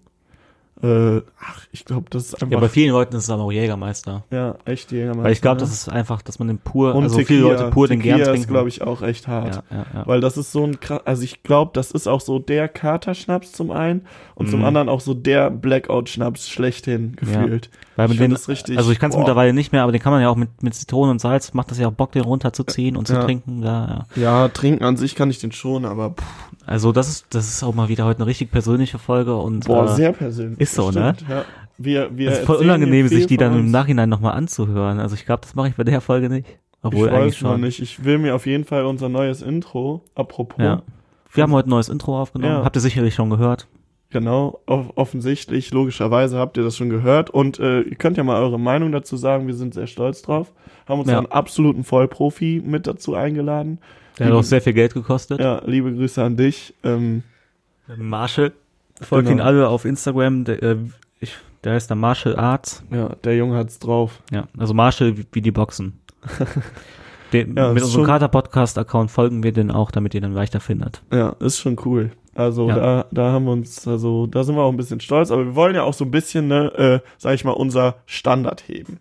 Speaker 1: Äh, ach, ich glaube, das ist
Speaker 2: ja bei
Speaker 1: einfach,
Speaker 2: vielen Leuten ist es aber auch Jägermeister
Speaker 1: ja, echt Jägermeister.
Speaker 2: Weil ich glaube,
Speaker 1: ne?
Speaker 2: das ist einfach, dass man den pur,
Speaker 1: Und
Speaker 2: also
Speaker 1: Tequila.
Speaker 2: viele Leute pur den
Speaker 1: Tequila
Speaker 2: gern
Speaker 1: ist,
Speaker 2: trinken.
Speaker 1: glaube ich, auch echt hart.
Speaker 2: ja, ja, ja.
Speaker 1: Weil das ist so ein krass, also ich glaube, das ist auch so der Katerschnaps zum einen und zum
Speaker 2: Mhm.
Speaker 1: anderen auch so der Blackout-Schnaps schlechthin gefühlt.
Speaker 2: Weil
Speaker 1: ich
Speaker 2: mit den,
Speaker 1: das richtig-
Speaker 2: also ich kann es mittlerweile nicht mehr, aber den kann man ja auch mit, mit Zitronen und Salz, macht das ja auch Bock, den runterzuziehen und zu
Speaker 1: Ja.
Speaker 2: trinken. Ja, ja.
Speaker 1: Ja, trinken an sich kann ich den schon, aber pff,
Speaker 2: Also das ist, das ist auch mal wieder heute eine richtig persönliche Folge und
Speaker 1: boah,
Speaker 2: äh,
Speaker 1: sehr persönlich.
Speaker 2: ist so, ne?
Speaker 1: Stimmt, Ja. Wir, wir
Speaker 2: es ist voll unangenehm, sich die dann im. Nachhinein nochmal anzuhören. Also ich glaube, das mache ich bei der Folge nicht. Obwohl
Speaker 1: ich weiß noch
Speaker 2: schon.
Speaker 1: nicht. Ich will mir auf jeden Fall unser neues Intro, apropos,
Speaker 2: Ja. Wir haben heute ein neues Intro aufgenommen.
Speaker 1: Ja.
Speaker 2: Habt ihr sicherlich schon gehört.
Speaker 1: genau, off offensichtlich, logischerweise habt ihr das schon gehört und äh, ihr könnt ja mal eure Meinung dazu sagen, wir sind sehr stolz drauf. Haben uns
Speaker 2: Ja.
Speaker 1: einen absoluten Vollprofi mit dazu eingeladen.
Speaker 2: Der hat auch sehr viel Geld gekostet.
Speaker 1: Ja, liebe Grüße an dich. Ähm,
Speaker 2: Marshall. Folgt
Speaker 1: Genau.
Speaker 2: ihn alle auf Instagram. Der, äh, ich, der heißt der Marshall Arts.
Speaker 1: ja, der Junge hat's drauf.
Speaker 2: Ja, also Marshall wie, wie die Boxen. Den,
Speaker 1: Ja,
Speaker 2: mit unserem Kater-Podcast-Account folgen wir den auch, damit ihr den leichter findet.
Speaker 1: Ja, ist schon cool. Also
Speaker 2: Ja.
Speaker 1: da, da haben wir uns, also da sind wir auch ein bisschen stolz, aber wir wollen ja auch so ein bisschen, ne, äh, sag ich mal, unser Standard heben.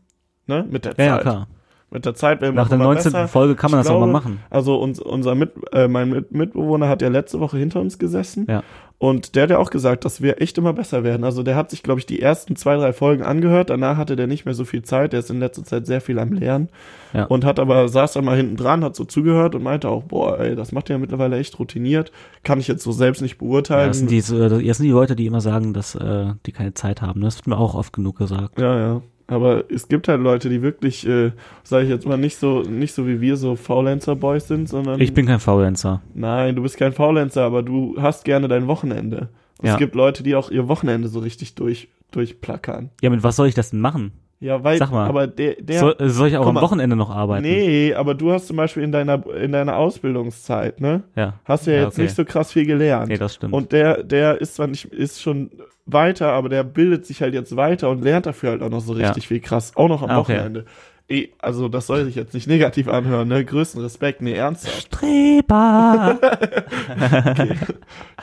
Speaker 1: Ne? Mit der
Speaker 2: Ja, ja
Speaker 1: Zeit.
Speaker 2: klar.
Speaker 1: Mit der Zeit werden wir
Speaker 2: Nach der
Speaker 1: immer
Speaker 2: 19.
Speaker 1: besser.
Speaker 2: Folge kann man
Speaker 1: Ich
Speaker 2: das auch mal
Speaker 1: glaube,
Speaker 2: machen.
Speaker 1: Also uns, unser Mit, äh, mein Mit Mitbewohner hat ja letzte Woche hinter uns gesessen.
Speaker 2: Ja.
Speaker 1: Und der hat ja auch gesagt, dass wir echt immer besser werden. Also der hat sich, glaube ich, die ersten zwei, drei Folgen angehört. Danach hatte der nicht mehr so viel Zeit. Der ist in letzter Zeit sehr viel am Lernen.
Speaker 2: Ja.
Speaker 1: Und hat aber, saß dann mal hinten dran, hat so zugehört und meinte auch, boah, ey, das macht er mittlerweile echt routiniert. Kann ich jetzt so selbst nicht
Speaker 2: Ja,
Speaker 1: beurteilen.
Speaker 2: das, sind die, das sind die Leute, die immer sagen, dass äh, die keine Zeit haben. Das wird mir auch oft genug gesagt.
Speaker 1: Ja, ja. Aber es gibt halt Leute, die wirklich, äh, sage ich jetzt mal, nicht so, nicht so wie wir so Faulenzer-Boys sind, sondern.
Speaker 2: Ich bin kein Faulenzer.
Speaker 1: Nein, du bist kein Faulenzer, aber du hast gerne dein Wochenende.
Speaker 2: Ja.
Speaker 1: Es gibt Leute, die auch ihr Wochenende so richtig durch, durchplackern.
Speaker 2: Ja, mit was soll ich das denn machen?
Speaker 1: Ja, weil,
Speaker 2: Sag mal.
Speaker 1: aber der, der,
Speaker 2: soll, soll ich auch am
Speaker 1: mal.
Speaker 2: Wochenende noch arbeiten?
Speaker 1: nee, aber du hast zum Beispiel in deiner, in deiner Ausbildungszeit, ne,
Speaker 2: Ja.
Speaker 1: hast du ja,
Speaker 2: Ja,
Speaker 1: jetzt
Speaker 2: okay.
Speaker 1: nicht so krass viel gelernt.
Speaker 2: Nee, das stimmt.
Speaker 1: Und der, der ist zwar nicht, ist schon weiter, aber der bildet sich halt jetzt weiter und lernt dafür halt auch noch so
Speaker 2: Ja.
Speaker 1: richtig viel krass. Auch noch am
Speaker 2: Ah, okay.
Speaker 1: Wochenende. Eh, also das soll sich jetzt nicht negativ anhören, ne? Größten Respekt, nee, ernsthaft.
Speaker 2: Streber!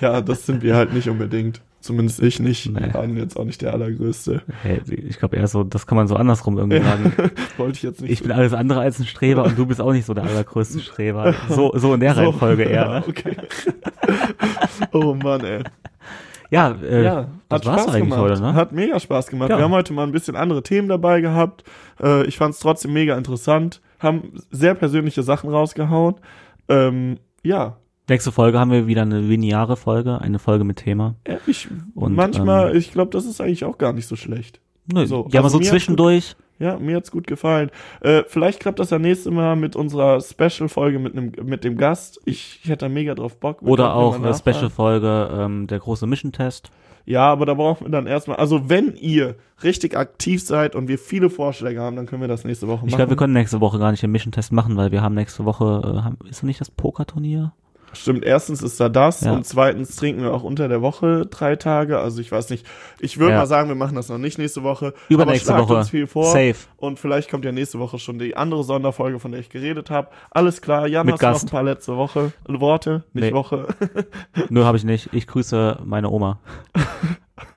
Speaker 1: Ja, das sind wir halt nicht unbedingt. Zumindest ich nicht.
Speaker 2: Nee.
Speaker 1: Nein, jetzt auch nicht der Allergrößte.
Speaker 2: hey, ich glaube eher so, das kann man so andersrum irgendwie sagen.
Speaker 1: Wollte ich jetzt nicht.
Speaker 2: Ich bin alles andere als ein Streber und du bist auch nicht so der allergrößte Streber. So, so in der Reihenfolge eher, ne?
Speaker 1: Okay. oh Mann, ey.
Speaker 2: Ja, äh,
Speaker 1: ja,
Speaker 2: das
Speaker 1: hat
Speaker 2: war's
Speaker 1: Spaß
Speaker 2: eigentlich
Speaker 1: gemacht.
Speaker 2: heute, ne?
Speaker 1: Hat mega Spaß gemacht.
Speaker 2: Ja.
Speaker 1: Wir haben heute mal ein bisschen andere Themen dabei gehabt. Äh, ich fand es trotzdem mega interessant. Haben sehr persönliche Sachen rausgehauen. Ähm, ja,
Speaker 2: Nächste Folge haben wir wieder eine lineare Folge, eine Folge mit Thema.
Speaker 1: Ja, ich,
Speaker 2: Und,
Speaker 1: manchmal,
Speaker 2: ähm,
Speaker 1: ich glaube, das ist eigentlich auch gar nicht so schlecht.
Speaker 2: Nö,
Speaker 1: So,
Speaker 2: ja, aber
Speaker 1: also
Speaker 2: so
Speaker 1: mir hat's
Speaker 2: zwischendurch.
Speaker 1: Ja, mir hat's gut gefallen. Äh, vielleicht klappt das ja nächste Mal mit unserer Special-Folge mit, nem- mit dem Gast. Ich, ich hätte da mega drauf Bock.
Speaker 2: Oder auch eine. Special-Folge, ähm, der große Mission-Test.
Speaker 1: Ja, aber da brauchen wir dann erstmal, also wenn ihr richtig aktiv seid und wir viele Vorschläge haben, dann können wir das nächste Woche machen.
Speaker 2: Ich glaube, wir können nächste Woche gar nicht den Mission-Test machen, weil wir haben nächste Woche, äh, haben, ist das nicht das Pokerturnier?
Speaker 1: Stimmt, erstens ist da das
Speaker 2: Ja.
Speaker 1: und zweitens trinken wir auch unter der Woche drei Tage. Also ich weiß nicht. Ich würde
Speaker 2: Ja.
Speaker 1: mal sagen, wir machen das noch nicht nächste Woche.
Speaker 2: Übernächste
Speaker 1: aber
Speaker 2: Woche.
Speaker 1: uns viel vor.
Speaker 2: Safe.
Speaker 1: Und vielleicht kommt ja nächste Woche schon die andere Sonderfolge, von der ich geredet habe. Alles klar. Jan,
Speaker 2: Mit
Speaker 1: hast du noch
Speaker 2: Gast.
Speaker 1: ein paar letzte Woche Worte? Nicht
Speaker 2: Nee.
Speaker 1: Woche.
Speaker 2: Nö, habe ich nicht. Ich grüße meine Oma.